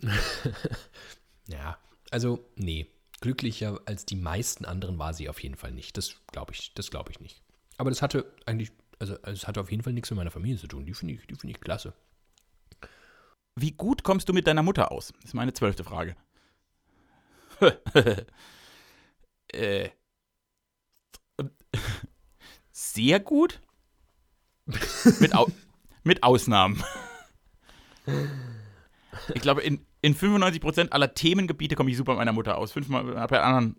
ja, also, nee. Glücklicher als die meisten anderen war sie auf jeden Fall nicht. Das glaube ich, das glaube ich nicht. Aber das hatte eigentlich, also es hatte auf jeden Fall nichts mit meiner Familie zu tun. Die finde ich, die finde ich klasse. Wie gut kommst du mit deiner Mutter aus? Das ist meine zwölfte Frage. äh, sehr gut. mit, Au mit Ausnahmen. Ich glaube, in, in 95% aller Themengebiete komme ich super mit meiner Mutter aus. Fünfmal bei anderen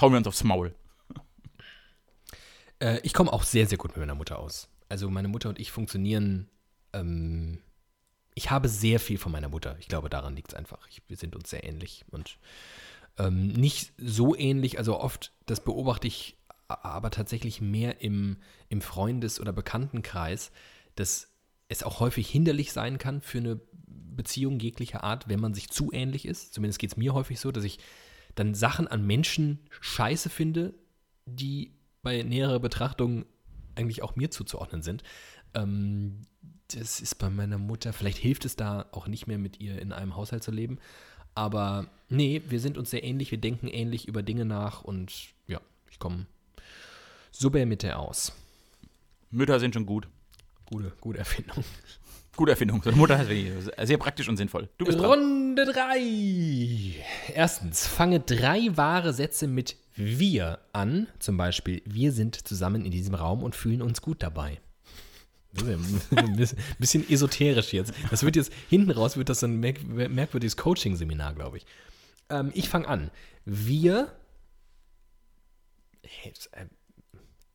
hauen wir uns aufs Maul. Äh, ich komme auch sehr, sehr gut mit meiner Mutter aus. Also meine Mutter und ich funktionieren. Ähm, ich habe sehr viel von meiner Mutter. Ich glaube, daran liegt es einfach. Ich, wir sind uns sehr ähnlich. Und ähm, nicht so ähnlich, also oft, das beobachte ich aber tatsächlich mehr im, im Freundes- oder Bekanntenkreis, dass es auch häufig hinderlich sein kann für eine Beziehung jeglicher Art, wenn man sich zu ähnlich ist. Zumindest geht es mir häufig so, dass ich dann Sachen an Menschen scheiße finde, die bei näherer Betrachtung eigentlich auch mir zuzuordnen sind. Ähm, das ist bei meiner Mutter, vielleicht hilft es da auch nicht mehr mit ihr in einem Haushalt zu leben, aber nee, wir sind uns sehr ähnlich, wir denken ähnlich über Dinge nach und ja, ich komme super mit der aus. Mütter sind schon gut. Gute, gute Erfindung. Gute Erfindung. So eine Mutter ist sehr praktisch und sinnvoll. Du bist Runde 3. Erstens, fange drei wahre Sätze mit wir an. Zum Beispiel, wir sind zusammen in diesem Raum und fühlen uns gut dabei. Ein bisschen esoterisch jetzt. Das wird jetzt, hinten raus wird das ein merkwürdiges Coaching-Seminar, glaube ich. Ähm, ich fange an. Wir. Äh,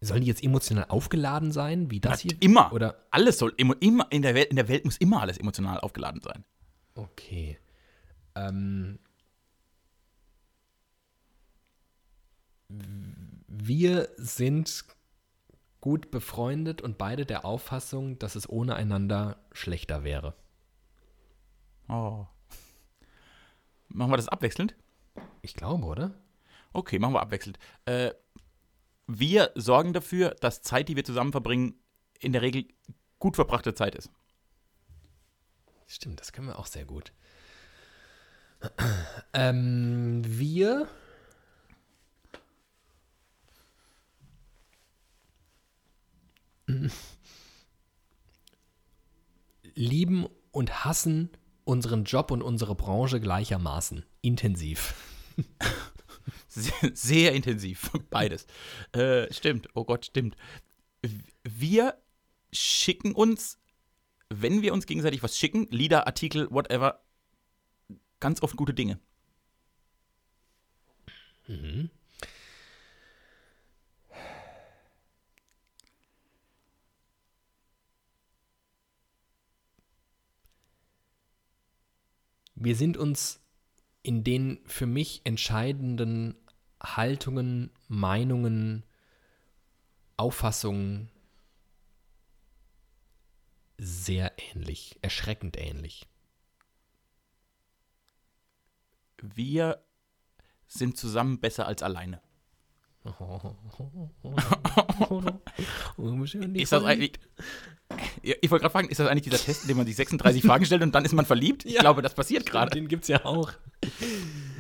sollen die jetzt emotional aufgeladen sein, wie das ja, hier? Immer. Oder? Alles soll immer in der Welt, in der Welt muss immer alles emotional aufgeladen sein. Okay. Ähm, wir sind gut befreundet und beide der Auffassung, dass es ohne einander schlechter wäre. Oh. Machen wir das abwechselnd? Ich glaube, oder? Okay, machen wir abwechselnd. Äh, wir sorgen dafür, dass Zeit, die wir zusammen verbringen, in der Regel gut verbrachte Zeit ist. Stimmt, das können wir auch sehr gut. Ähm, wir lieben und hassen unseren Job und unsere Branche gleichermaßen intensiv. Sehr, sehr intensiv, beides. Äh, stimmt, oh Gott, stimmt. Wir schicken uns, wenn wir uns gegenseitig was schicken, Lieder, Artikel, whatever, ganz oft gute Dinge. Mhm. Wir sind uns in den für mich entscheidenden Haltungen, Meinungen, Auffassungen sehr ähnlich, erschreckend ähnlich. Wir sind zusammen besser als alleine. Ist das eigentlich, ich wollte gerade fragen, ist das eigentlich dieser Test, in dem man sich 36 Fragen stellt und dann ist man verliebt? Ich ja, glaube, das passiert gerade. Den gibt es ja auch.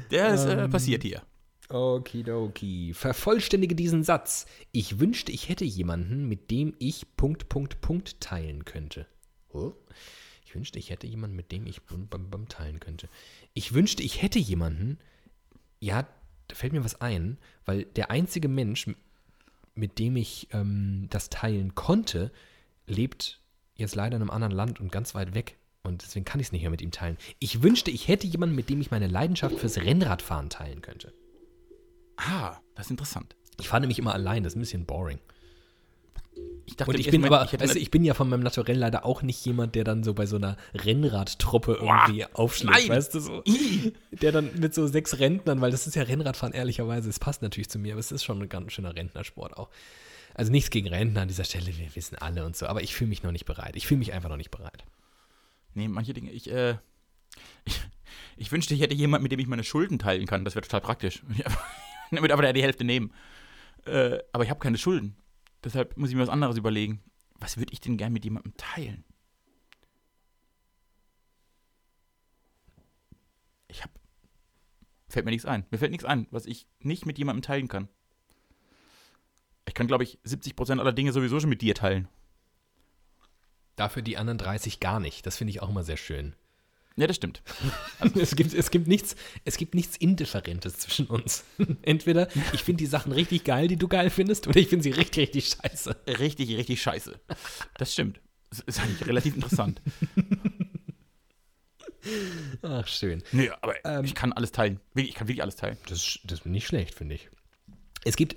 Der ist äh, ähm, passiert hier. Okidoki. Vervollständige diesen Satz. Ich wünschte, ich hätte jemanden, mit dem ich Punkt, Punkt, Punkt teilen könnte. Oh. Ich wünschte, ich hätte jemanden, mit dem ich bum, bum, bum, teilen könnte. Ich wünschte, ich hätte jemanden. Ja, da fällt mir was ein, weil der einzige Mensch, mit dem ich ähm, das teilen konnte, lebt jetzt leider in einem anderen Land und ganz weit weg. Und deswegen kann ich es nicht mehr mit ihm teilen. Ich wünschte, ich hätte jemanden, mit dem ich meine Leidenschaft fürs Rennradfahren teilen könnte. Ah, das ist interessant. Ich fahre nämlich immer allein, das ist ein bisschen boring. Ich dachte, Und ich bin aber, ich weißt ich bin ja von meinem Naturell leider auch nicht jemand, der dann so bei so einer Rennradtruppe irgendwie aufschlägt, nein. weißt du so. Der dann mit so sechs Rentnern, weil das ist ja Rennradfahren ehrlicherweise, es passt natürlich zu mir, aber es ist schon ein ganz schöner Rentnersport auch. Also nichts gegen Rentner an dieser Stelle, wir wissen alle und so, aber ich fühle mich noch nicht bereit. Ich fühle mich einfach noch nicht bereit. Nee, manche Dinge, ich, äh, ich, ich wünschte, ich hätte jemanden, mit dem ich meine Schulden teilen kann. Das wäre total praktisch. Damit aber der die Hälfte nehmen. Äh, aber ich habe keine Schulden. Deshalb muss ich mir was anderes überlegen. Was würde ich denn gern mit jemandem teilen? Ich hab. Fällt mir nichts ein. Mir fällt nichts ein, was ich nicht mit jemandem teilen kann. Ich kann, glaube ich, 70% aller Dinge sowieso schon mit dir teilen. Dafür die anderen 30 gar nicht. Das finde ich auch immer sehr schön. Ja, das stimmt. Es gibt, es, gibt nichts, es gibt nichts Indifferentes zwischen uns. Entweder ich finde die Sachen richtig geil, die du geil findest, oder ich finde sie richtig, richtig scheiße. richtig, richtig scheiße. Das stimmt. Das ist eigentlich relativ interessant. Ach, schön. Nee, aber Ähm, ich kann alles teilen. Ich kann wirklich alles teilen. Das, ist- das ist nicht schlecht, finde ich. Es gibt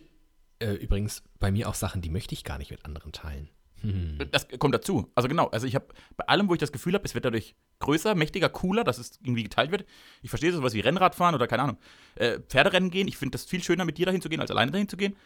äh, übrigens bei mir auch Sachen, die möchte ich gar nicht mit anderen teilen. Hm. Das kommt dazu. Also genau, also ich habe bei allem, wo ich das Gefühl habe, es wird dadurch größer, mächtiger, cooler, dass es irgendwie geteilt wird. Ich verstehe sowas wie Rennradfahren oder keine Ahnung, äh, Pferderennen gehen. Ich finde das viel schöner, mit dir dahin zu gehen, als alleine dahin zu gehen.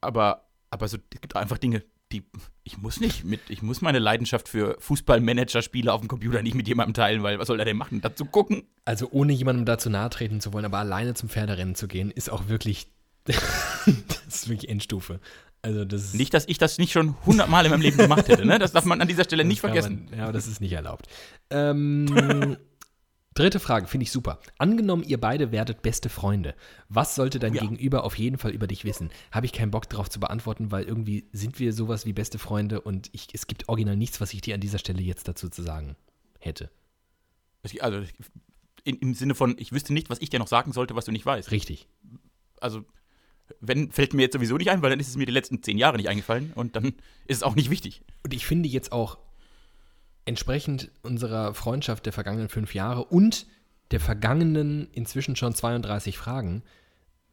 Aber, aber so, es gibt einfach Dinge, die ich muss nicht mit, ich muss meine Leidenschaft für Fußballmanager-Spiele auf dem Computer nicht mit jemandem teilen, weil was soll er denn machen? Dazu gucken. Also ohne jemandem dazu nahe treten zu wollen, aber alleine zum Pferderennen zu gehen, ist auch wirklich, das ist wirklich Endstufe. Also das Nicht, dass ich das nicht schon hundertmal in meinem Leben gemacht hätte, ne? Das darf man an dieser Stelle nicht vergessen. Man, ja, aber das ist nicht erlaubt. Ähm, dritte Frage, finde ich super. Angenommen, ihr beide werdet beste Freunde. Was sollte dein Ja. Gegenüber auf jeden Fall über dich wissen? Habe ich keinen Bock darauf zu beantworten, weil irgendwie sind wir sowas wie beste Freunde und ich, es gibt original nichts, was ich dir an dieser Stelle jetzt dazu zu sagen hätte. Also in, im Sinne von, ich wüsste nicht, was ich dir noch sagen sollte, was du nicht weißt. Richtig. Also, wenn, fällt mir jetzt sowieso nicht ein, weil dann ist es mir die letzten zehn Jahre nicht eingefallen und dann ist es auch nicht wichtig. Und ich finde jetzt auch entsprechend unserer Freundschaft der vergangenen fünf Jahre und der vergangenen inzwischen schon 32 Fragen,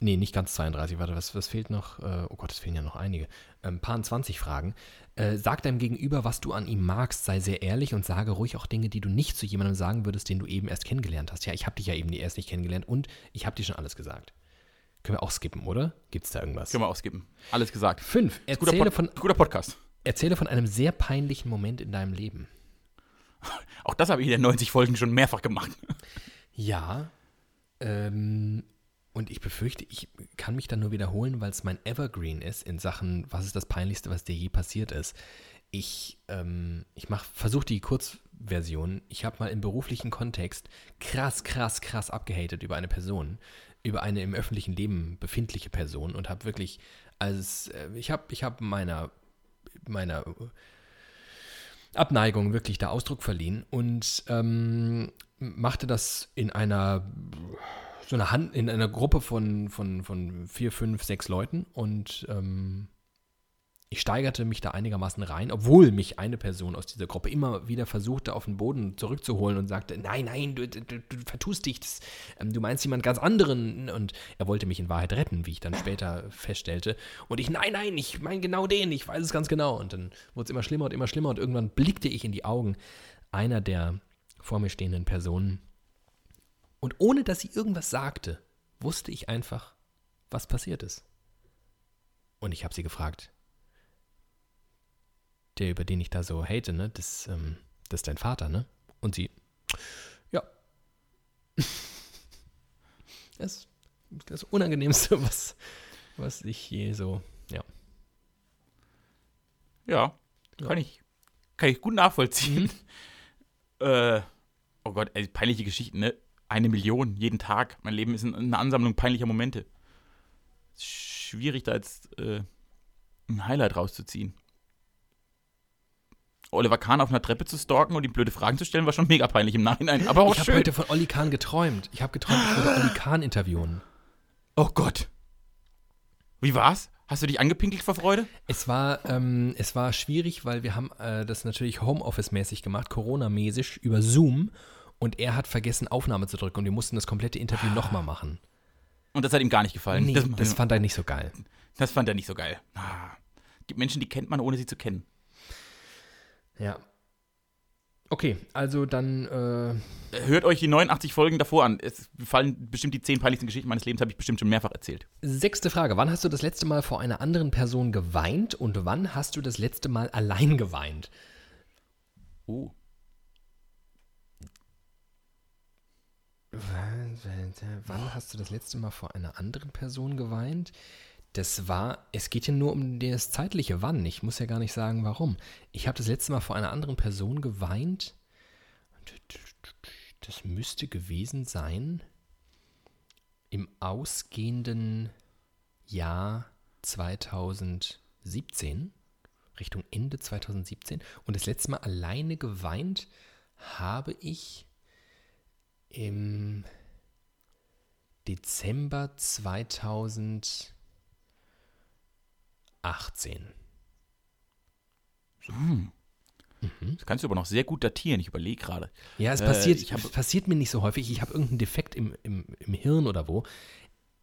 nee, nicht ganz 32, warte, was, was fehlt noch? Äh, oh Gott, es fehlen ja noch einige. Ein paar 20 Fragen. Äh, sag deinem Gegenüber, was du an ihm magst, sei sehr ehrlich und sage ruhig auch Dinge, die du nicht zu jemandem sagen würdest, den du eben erst kennengelernt hast. Ja, ich habe dich ja eben erst nicht kennengelernt und ich habe dir schon alles gesagt. Können wir auch skippen, oder? Gibt es da irgendwas? Können wir auskippen. Alles gesagt. Fünf. Guter, Erzähle Pod von, guter Podcast. erzähle von einem sehr peinlichen Moment in deinem Leben. Auch das habe ich in den 90 Folgen schon mehrfach gemacht. Ja. Ähm, und ich befürchte, ich kann mich dann nur wiederholen, weil es mein Evergreen ist in Sachen, was ist das Peinlichste, was dir je passiert ist. Ich, ähm, ich versuche die Kurzversion. Ich habe mal im beruflichen Kontext krass, krass, krass abgehatet über eine Person, über eine im öffentlichen Leben befindliche Person und habe wirklich, als äh, ich habe, ich habe meiner, meiner Abneigung wirklich da Ausdruck verliehen und ähm, machte das in einer so einer Hand, in einer Gruppe von, von, von vier, fünf, sechs Leuten und ähm, ich steigerte mich da einigermaßen rein, obwohl mich eine Person aus dieser Gruppe immer wieder versuchte, auf den Boden zurückzuholen und sagte, nein, nein, du, du, du vertust dich, das, ähm, du meinst jemand ganz anderen. Und er wollte mich in Wahrheit retten, wie ich dann später feststellte. Und ich, nein, nein, ich meine genau den, ich weiß es ganz genau. Und dann wurde es immer schlimmer und immer schlimmer und irgendwann blickte ich in die Augen einer der vor mir stehenden Personen. Und ohne dass sie irgendwas sagte, wusste ich einfach, was passiert ist. Und ich habe sie gefragt, der, über den ich da so hate, ne, das, ähm, das ist dein Vater, ne? Und sie, ja. Das, das Unangenehmste, was, was ich je so, ja. Ja, Ja. kann ich, kann ich gut nachvollziehen. Äh, oh Gott, ey, peinliche Geschichten, ne? Eine Million jeden Tag. Mein Leben ist ein- eine Ansammlung peinlicher Momente. Schwierig, da jetzt äh, ein Highlight rauszuziehen. Oliver Kahn auf einer Treppe zu stalken und ihm blöde Fragen zu stellen, war schon mega peinlich im Nachhinein. Aber auch ich habe heute von Olli Kahn geträumt. Ich habe geträumt, ich würde Olli Kahn interviewen. oh Gott. Wie war's? Hast du dich angepinkelt vor Freude? Es war, ähm, es war schwierig, weil wir haben äh, das natürlich Homeoffice-mäßig gemacht, Corona-mäßig, über Zoom. Und er hat vergessen, Aufnahme zu drücken und wir mussten das komplette Interview nochmal machen. Und das hat ihm gar nicht gefallen. Nee, das, das fand er nicht so geil. das fand er nicht so geil. Ah. Gibt Menschen, die kennt man, ohne sie zu kennen. Ja. Okay, also dann, äh, Hört euch die 89 Folgen davor an. Es fallen bestimmt die 10 peinlichsten Geschichten meines Lebens, habe ich bestimmt schon mehrfach erzählt. sechste Frage. Wann hast du das letzte Mal vor einer anderen Person geweint und wann hast du das letzte Mal allein geweint? Oh. Wann hast du das letzte Mal vor einer anderen Person geweint? Das war, es geht ja nur um das zeitliche Wann. Ich muss ja gar nicht sagen, warum. Ich habe das letzte Mal vor einer anderen Person geweint. Das müsste gewesen sein im ausgehenden Jahr 2017, Richtung Ende 2017. Und das letzte Mal alleine geweint habe ich im Dezember 2018. Das kannst du aber noch sehr gut datieren. Ich überlege gerade. Ja, es Äh, passiert, hab- es passiert mir nicht so häufig. Ich habe irgendeinen Defekt im, im, im Hirn oder wo.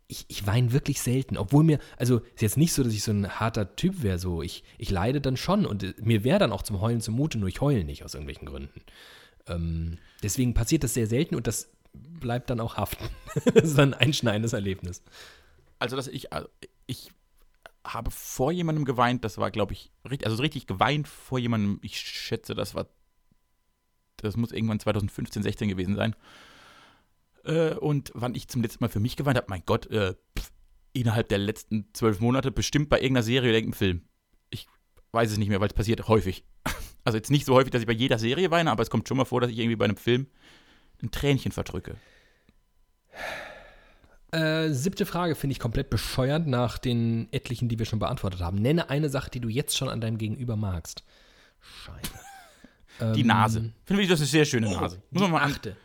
Ich, ich weine wirklich selten, obwohl mir, also ist jetzt nicht so, dass ich so ein harter Typ wäre, so ich, ich leide dann schon und äh, mir wäre dann auch zum Heulen zumute, nur ich heule nicht aus irgendwelchen Gründen. Ähm, deswegen passiert das sehr selten und das bleibt dann auch haften. das ist dann ein einschneidendes Erlebnis. Also, dass ich, also ich habe vor jemandem geweint, das war, glaube ich, richtig, also so richtig geweint vor jemandem, ich schätze, das war, das muss irgendwann 2015, 16 gewesen sein. Äh, und wann ich zum letzten Mal für mich geweint habe, mein Gott, äh, pf, innerhalb der letzten zwölf Monate bestimmt bei irgendeiner Serie oder irgendeinem Film. Ich weiß es nicht mehr, weil es passiert häufig. Also jetzt nicht so häufig, dass ich bei jeder Serie weine, aber es kommt schon mal vor, dass ich irgendwie bei einem Film ein Tränchen verdrücke. Äh, siebte Frage finde ich komplett bescheuert nach den etlichen, die wir schon beantwortet haben. Nenne eine Sache, die du jetzt schon an deinem Gegenüber magst. Scheiße. Die Ähm, Nase. Finde ich, das ist eine sehr schöne Nase. Muss Die man mal achte.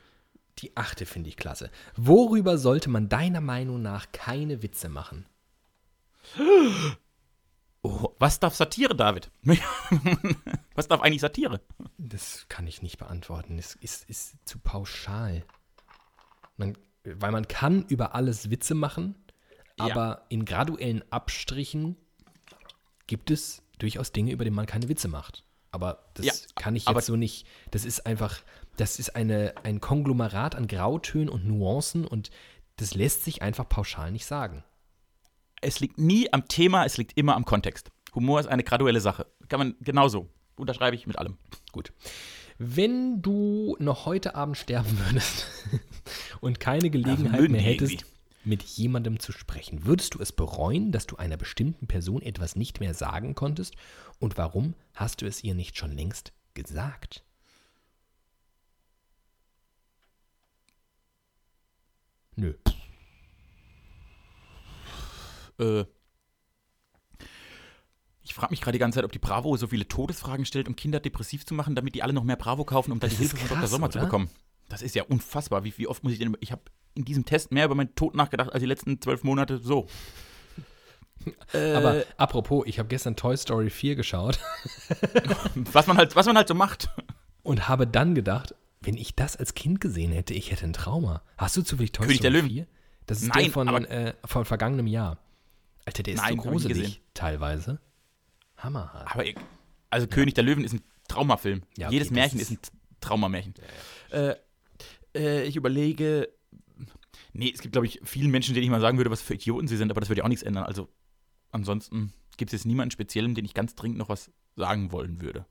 Die achte finde ich klasse. Worüber sollte man deiner Meinung nach keine Witze machen? Oh, was darf Satire, David? was darf eigentlich Satire? Das kann ich nicht beantworten. Es ist, ist zu pauschal. Man, weil man kann über alles Witze machen, Ja. aber in graduellen Abstrichen gibt es durchaus Dinge, über die man keine Witze macht. Aber das Ja, kann ich jetzt so nicht. Das ist einfach, das ist eine, ein Konglomerat an Grautönen und Nuancen und das lässt sich einfach pauschal nicht sagen. Es liegt nie am Thema, es liegt immer am Kontext. Humor ist eine graduelle Sache. Kann man genauso. Unterschreibe ich mit allem. Gut. Wenn du noch heute Abend sterben würdest und keine Gelegenheit mehr hättest, irgendwie. mit jemandem zu sprechen, würdest du es bereuen, dass du einer bestimmten Person etwas nicht mehr sagen konntest? Und warum hast du es ihr nicht schon längst gesagt? Nö. Äh, ich frage mich gerade die ganze Zeit, ob die Bravo so viele Todesfragen stellt, um Kinder depressiv zu machen, damit die alle noch mehr Bravo kaufen, um dann die Hilfe von Dr. krass, Sommer zu oder? bekommen. Das ist ja unfassbar. Wie, wie oft muss ich denn. Ich habe in diesem Test mehr über meinen Tod nachgedacht als die letzten zwölf Monate so. Äh, Aber apropos, ich habe gestern Toy Story 4 geschaut was man halt, was man halt so macht. und habe dann gedacht, wenn ich das als Kind gesehen hätte, ich hätte ein Trauma. Hast du zufällig Toy König der Story Löwen. 4? Das ist Nein, der von, aber- äh, von vergangenem Jahr. Alter, der ist Nein, so gruselig teilweise. Hammerhart. Aber ich- also König der Löwen ist ein Traumafilm. Ja, okay, Jedes Märchen ist- ist, ein Traumamärchen. Äh, äh, ich überlege. Nee, es gibt, glaube ich, vielen Menschen, denen ich mal sagen würde, was für Idioten sie sind, aber das würde ja auch nichts ändern. Also ansonsten gibt es jetzt niemanden speziellen, den ich ganz dringend noch was sagen wollen würde.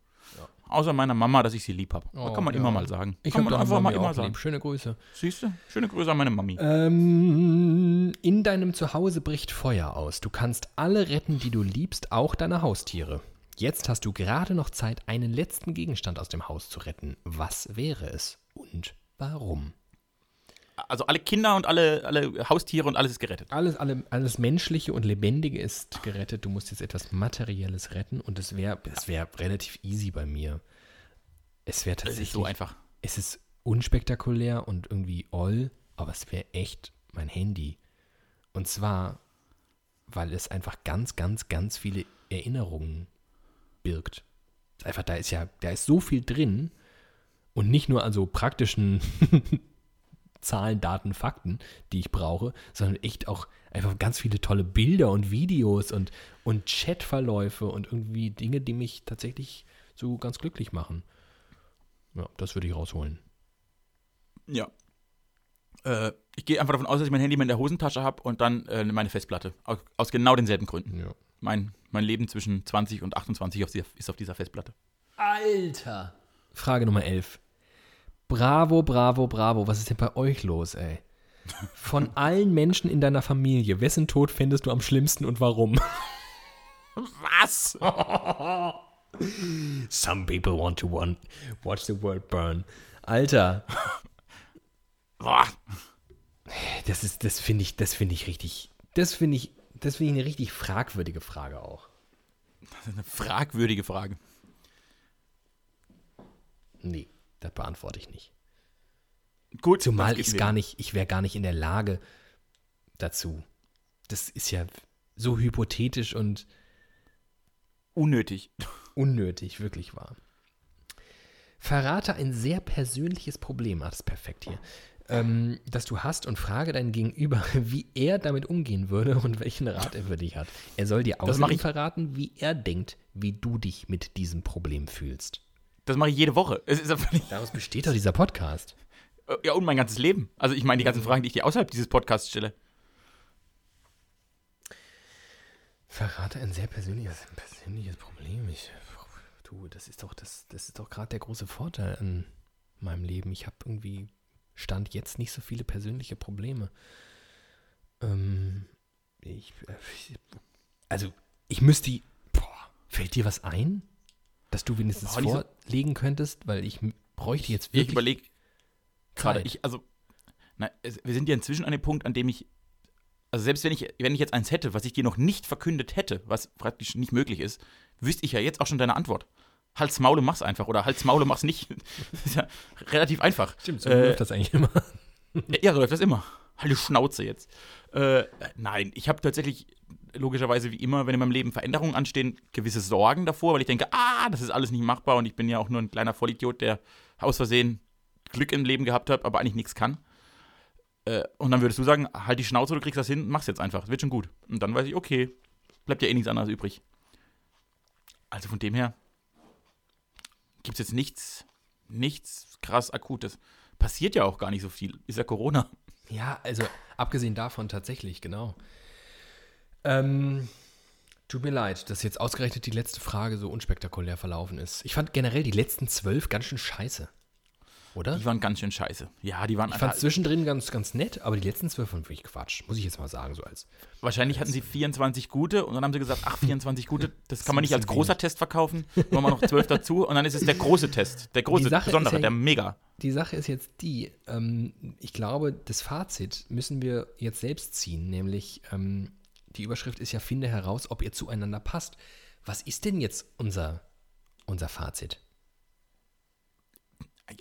Außer meiner Mama, dass ich sie lieb habe. Oh, kann man ja. immer mal sagen. Ich kann man einfach mal immer sagen. lieb. Schöne Grüße. Siehst du? Schöne Grüße an meine Mami. Ähm, in deinem Zuhause bricht Feuer aus. Du kannst alle retten, die du liebst, auch deine Haustiere. Jetzt hast du gerade noch Zeit, einen letzten Gegenstand aus dem Haus zu retten. Was wäre es und warum? Also alle Kinder und alle, alle Haustiere und alles ist gerettet. Alles, alle, alles Menschliche und Lebendige ist gerettet. Du musst jetzt etwas Materielles retten und es wäre es wär relativ easy bei mir. Es wäre tatsächlich. ist so einfach. Es ist unspektakulär und irgendwie all, aber es wäre echt mein Handy. Und zwar weil es einfach ganz, ganz, ganz viele Erinnerungen birgt. Einfach, da ist ja, da ist so viel drin und nicht nur an so praktischen Zahlen, Daten, Fakten, die ich brauche, sondern echt auch einfach ganz viele tolle Bilder und Videos und, und Chatverläufe und irgendwie Dinge, die mich tatsächlich so ganz glücklich machen. Ja, das würde ich rausholen. Ja. Äh, ich gehe einfach davon aus, dass ich mein Handy mal in der Hosentasche habe und dann äh, meine Festplatte. Aus, aus, genau denselben Gründen. Ja. Mein, mein Leben zwischen 20 und 28 auf, ist auf dieser Festplatte. Alter! Frage Nummer 11. Bravo, bravo, bravo. Was ist denn bei euch los, ey? Von allen Menschen in deiner Familie, wessen Tod findest du am schlimmsten und warum? Was? Some people want to want, watch the world burn. Alter. Das ist, das finde ich, das finde ich richtig, das finde ich, das finde ich eine richtig fragwürdige Frage auch. Das ist eine fragwürdige Frage. Nee, das beantworte ich nicht. Gut, Zumal ich gar nicht, ich wäre gar nicht in der Lage dazu. Das ist ja so hypothetisch und unnötig. Unnötig, wirklich wahr. Verrate ein sehr persönliches Problem, ah, das ist perfekt hier, ähm, das du hast und frage deinen Gegenüber, wie er damit umgehen würde und welchen Rat er für dich hat. Er soll dir außerdem verraten, wie er denkt, wie du dich mit diesem Problem fühlst. Das mache ich jede Woche. Daraus besteht doch dieser Podcast. Äh, ja, und mein ganzes Leben. Also ich meine die ganzen Fragen, die ich dir außerhalb dieses Podcasts stelle. Verrate ein sehr persönliches, persönliches Problem. Ich, du, das ist doch, das, das ist doch gerade der große Vorteil an meinem Leben. Ich habe irgendwie Stand jetzt nicht so viele persönliche Probleme. Ähm, ich, äh, also, ich müsste. Boah, fällt dir was ein? Dass du wenigstens boah, vorlegen könntest? Weil ich bräuchte jetzt wirklich. Ich überlege gerade, ich, also, na, wir sind ja inzwischen an dem Punkt, an dem ich, also selbst wenn ich, wenn ich jetzt eins hätte, was ich dir noch nicht verkündet hätte, was praktisch nicht möglich ist, wüsste ich ja jetzt auch schon deine Antwort. Halt's Maule, mach's einfach. Oder Halt's Maule, mach's nicht. das ist ja relativ einfach. Stimmt, so äh, läuft das eigentlich immer. ja, so läuft das immer. Die Schnauze jetzt. Äh, nein, ich habe tatsächlich logischerweise wie immer, wenn in meinem Leben Veränderungen anstehen, gewisse Sorgen davor, weil ich denke, ah, das ist alles nicht machbar und ich bin ja auch nur ein kleiner Vollidiot, der aus Versehen Glück im Leben gehabt hat, aber eigentlich nichts kann. Äh, und dann würdest du sagen, halt die Schnauze, du kriegst das hin, mach's jetzt einfach, wird schon gut. Und dann weiß ich, okay, bleibt ja eh nichts anderes übrig. Also von dem her gibt es jetzt nichts, nichts krass Akutes. Passiert ja auch gar nicht so viel. Ist ja Corona. Ja, also abgesehen davon tatsächlich, genau. Ähm, tut mir leid, dass jetzt ausgerechnet die letzte Frage so unspektakulär verlaufen ist. Ich fand generell die letzten zwölf ganz schön scheiße oder? Die waren ganz schön scheiße. Ja, die waren. Ich fand zwischendrin ganz, ganz nett, aber die letzten zwölf waren wirklich Quatsch, muss ich jetzt mal sagen, so als. Wahrscheinlich hatten sie 24 gute und dann haben sie gesagt, ach, 24 gute, das kann man nicht als großer wenig. Test verkaufen. Machen wir noch zwölf dazu und dann ist es der große Test, der große, besondere, ja, der Mega. Die Sache ist jetzt die, ähm, ich glaube, das Fazit müssen wir jetzt selbst ziehen, nämlich ähm, die Überschrift ist ja, finde heraus, ob ihr zueinander passt. Was ist denn jetzt unser, unser Fazit?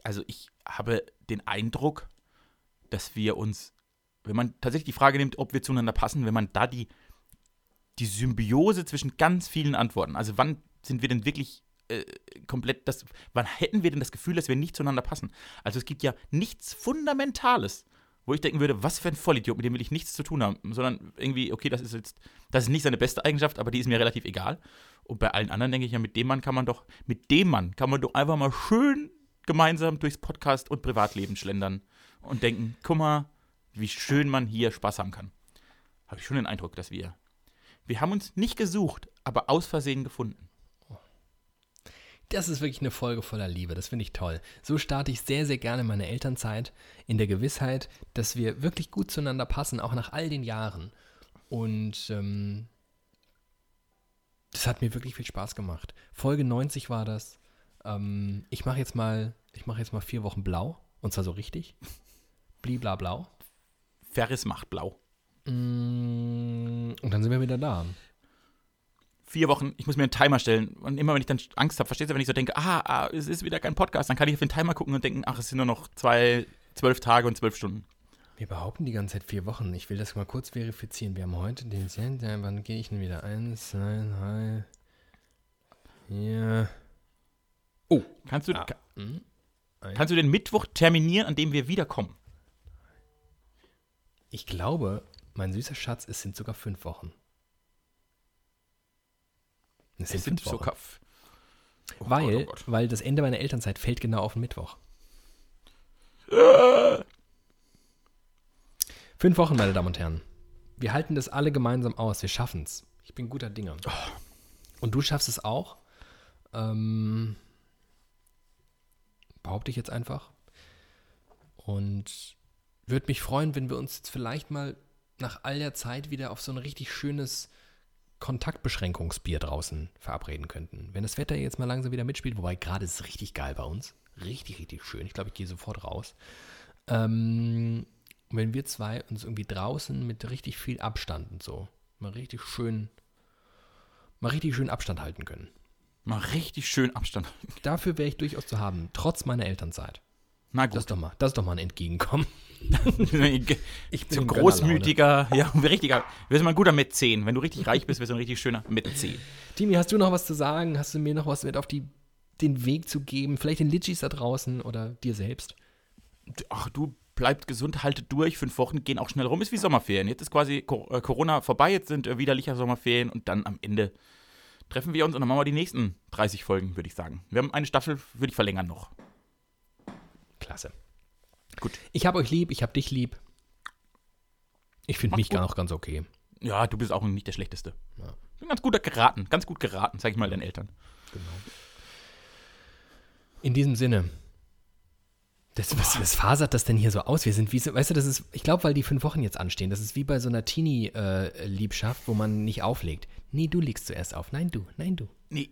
also ich habe den Eindruck, dass wir uns, wenn man tatsächlich die Frage nimmt, ob wir zueinander passen, wenn man da die, die Symbiose zwischen ganz vielen Antworten, also wann sind wir denn wirklich äh, komplett das, wann hätten wir denn das Gefühl, dass wir nicht zueinander passen? Also es gibt ja nichts Fundamentales, wo ich denken würde, was für ein Vollidiot, mit dem will ich nichts zu tun haben, sondern irgendwie, okay, das ist jetzt, das ist nicht seine beste Eigenschaft, aber die ist mir relativ egal. Und bei allen anderen denke ich ja, mit dem Mann kann man doch, mit dem Mann kann man doch einfach mal schön gemeinsam durchs Podcast und Privatleben schlendern und denken, guck mal, wie schön man hier Spaß haben kann. Habe ich schon den Eindruck, dass wir. Wir haben uns nicht gesucht, aber aus Versehen gefunden. Das ist wirklich eine Folge voller Liebe. Das finde ich toll. So starte ich sehr, sehr gerne meine Elternzeit in der Gewissheit, dass wir wirklich gut zueinander passen, auch nach all den Jahren. Und ähm, das hat mir wirklich viel Spaß gemacht. Folge 90 war das. Ähm, ich mache jetzt mal, ich mache jetzt mal vier Wochen blau. Und zwar so richtig. Blibla blau. Ferris macht blau. Mm, und dann sind wir wieder da. Vier Wochen, ich muss mir einen Timer stellen. Und immer wenn ich dann Angst habe, verstehst du, wenn ich so denke, ah, ah, es ist wieder kein Podcast, dann kann ich auf den Timer gucken und denken, ach, es sind nur noch zwei, zwölf Tage und zwölf Stunden. Wir behaupten die ganze Zeit vier Wochen. Ich will das mal kurz verifizieren. Wir haben heute den 10. Wann gehe ich denn wieder? Eins, zwei, drei, vier. Oh, kannst du, Ah. ka- Hm? kannst du den Mittwoch terminieren, an dem wir wiederkommen? Ich glaube, mein süßer Schatz, es sind sogar fünf Wochen. Es Es sind sogar. f- Oh weil, Gott, oh Gott. weil das Ende meiner Elternzeit fällt genau auf den Mittwoch. Fünf Wochen, meine Damen und Herren. Wir halten das alle gemeinsam aus. Wir schaffen es. Ich bin guter Dinger. Und du schaffst es auch. Ähm, behaupte ich jetzt einfach. Und würde mich freuen, wenn wir uns jetzt vielleicht mal nach all der Zeit wieder auf so ein richtig schönes Kontaktbeschränkungsbier draußen verabreden könnten. Wenn das Wetter jetzt mal langsam wieder mitspielt, wobei gerade ist es richtig geil bei uns. Richtig, richtig schön. Ich glaube, ich gehe sofort raus. Ähm, wenn wir zwei uns irgendwie draußen mit richtig viel Abstand und so mal richtig schön, mal richtig schön Abstand halten können. Mal richtig schön Abstand. Dafür wäre ich durchaus zu haben, trotz meiner Elternzeit. Na Das ist gut. doch mal, das ist doch mal ein Entgegenkommen. ich bin so großmütiger, ja, richtiger. Du bist mal ein guter Mäzen. Wenn du richtig reich bist, wirst du ein richtig schöner Mäzen. Timi, hast du noch was zu sagen? Hast du mir noch was mit auf die, den Weg zu geben? Vielleicht den Litchis da draußen oder dir selbst? Ach, du bleibt gesund, haltet durch. Fünf Wochen gehen auch schnell rum. Ist wie Sommerferien. Jetzt ist quasi äh, Corona vorbei. Jetzt sind äh, widerliche Sommerferien. Und dann am Ende treffen wir uns und dann machen wir die nächsten 30 Folgen, würde ich sagen. Wir haben eine Staffel, würde ich verlängern noch. Klasse. Gut. Ich habe euch lieb, ich habe dich lieb. Ich finde mich gut. gar noch ganz okay. Ja, du bist auch nicht der Schlechteste. Ja. Bin ganz gut geraten. Ganz gut geraten, sag ich mal deinen Eltern. In diesem Sinne. Das, was, was fasert das denn hier so aus? Wir sind wie so, weißt du, das ist, ich glaube, weil die fünf Wochen jetzt anstehen, das ist wie bei so einer Teenie-Liebschaft, wo man nicht auflegt. Nee, du legst zuerst auf. Nein, du, nein, du. Nee,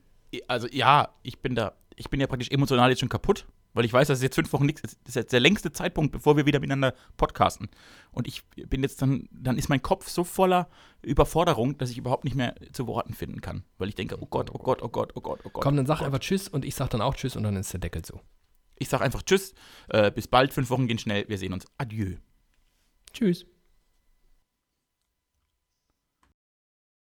also ja, ich bin da, ich bin ja praktisch emotional jetzt schon kaputt, weil ich weiß, dass es jetzt fünf Wochen nichts ist. Das ist jetzt der längste Zeitpunkt, bevor wir wieder miteinander podcasten. Und ich bin jetzt dann, dann ist mein Kopf so voller Überforderung, dass ich überhaupt nicht mehr zu Worten finden kann. Weil ich denke, oh Gott, oh Gott, oh Gott, oh Gott, oh Gott. Komm, dann sag oh einfach Tschüss und ich sag dann auch Tschüss und dann ist der Deckel zu. Ich sag einfach Tschüss, äh, bis bald, fünf Wochen gehen schnell, wir sehen uns. Adieu. Tschüss.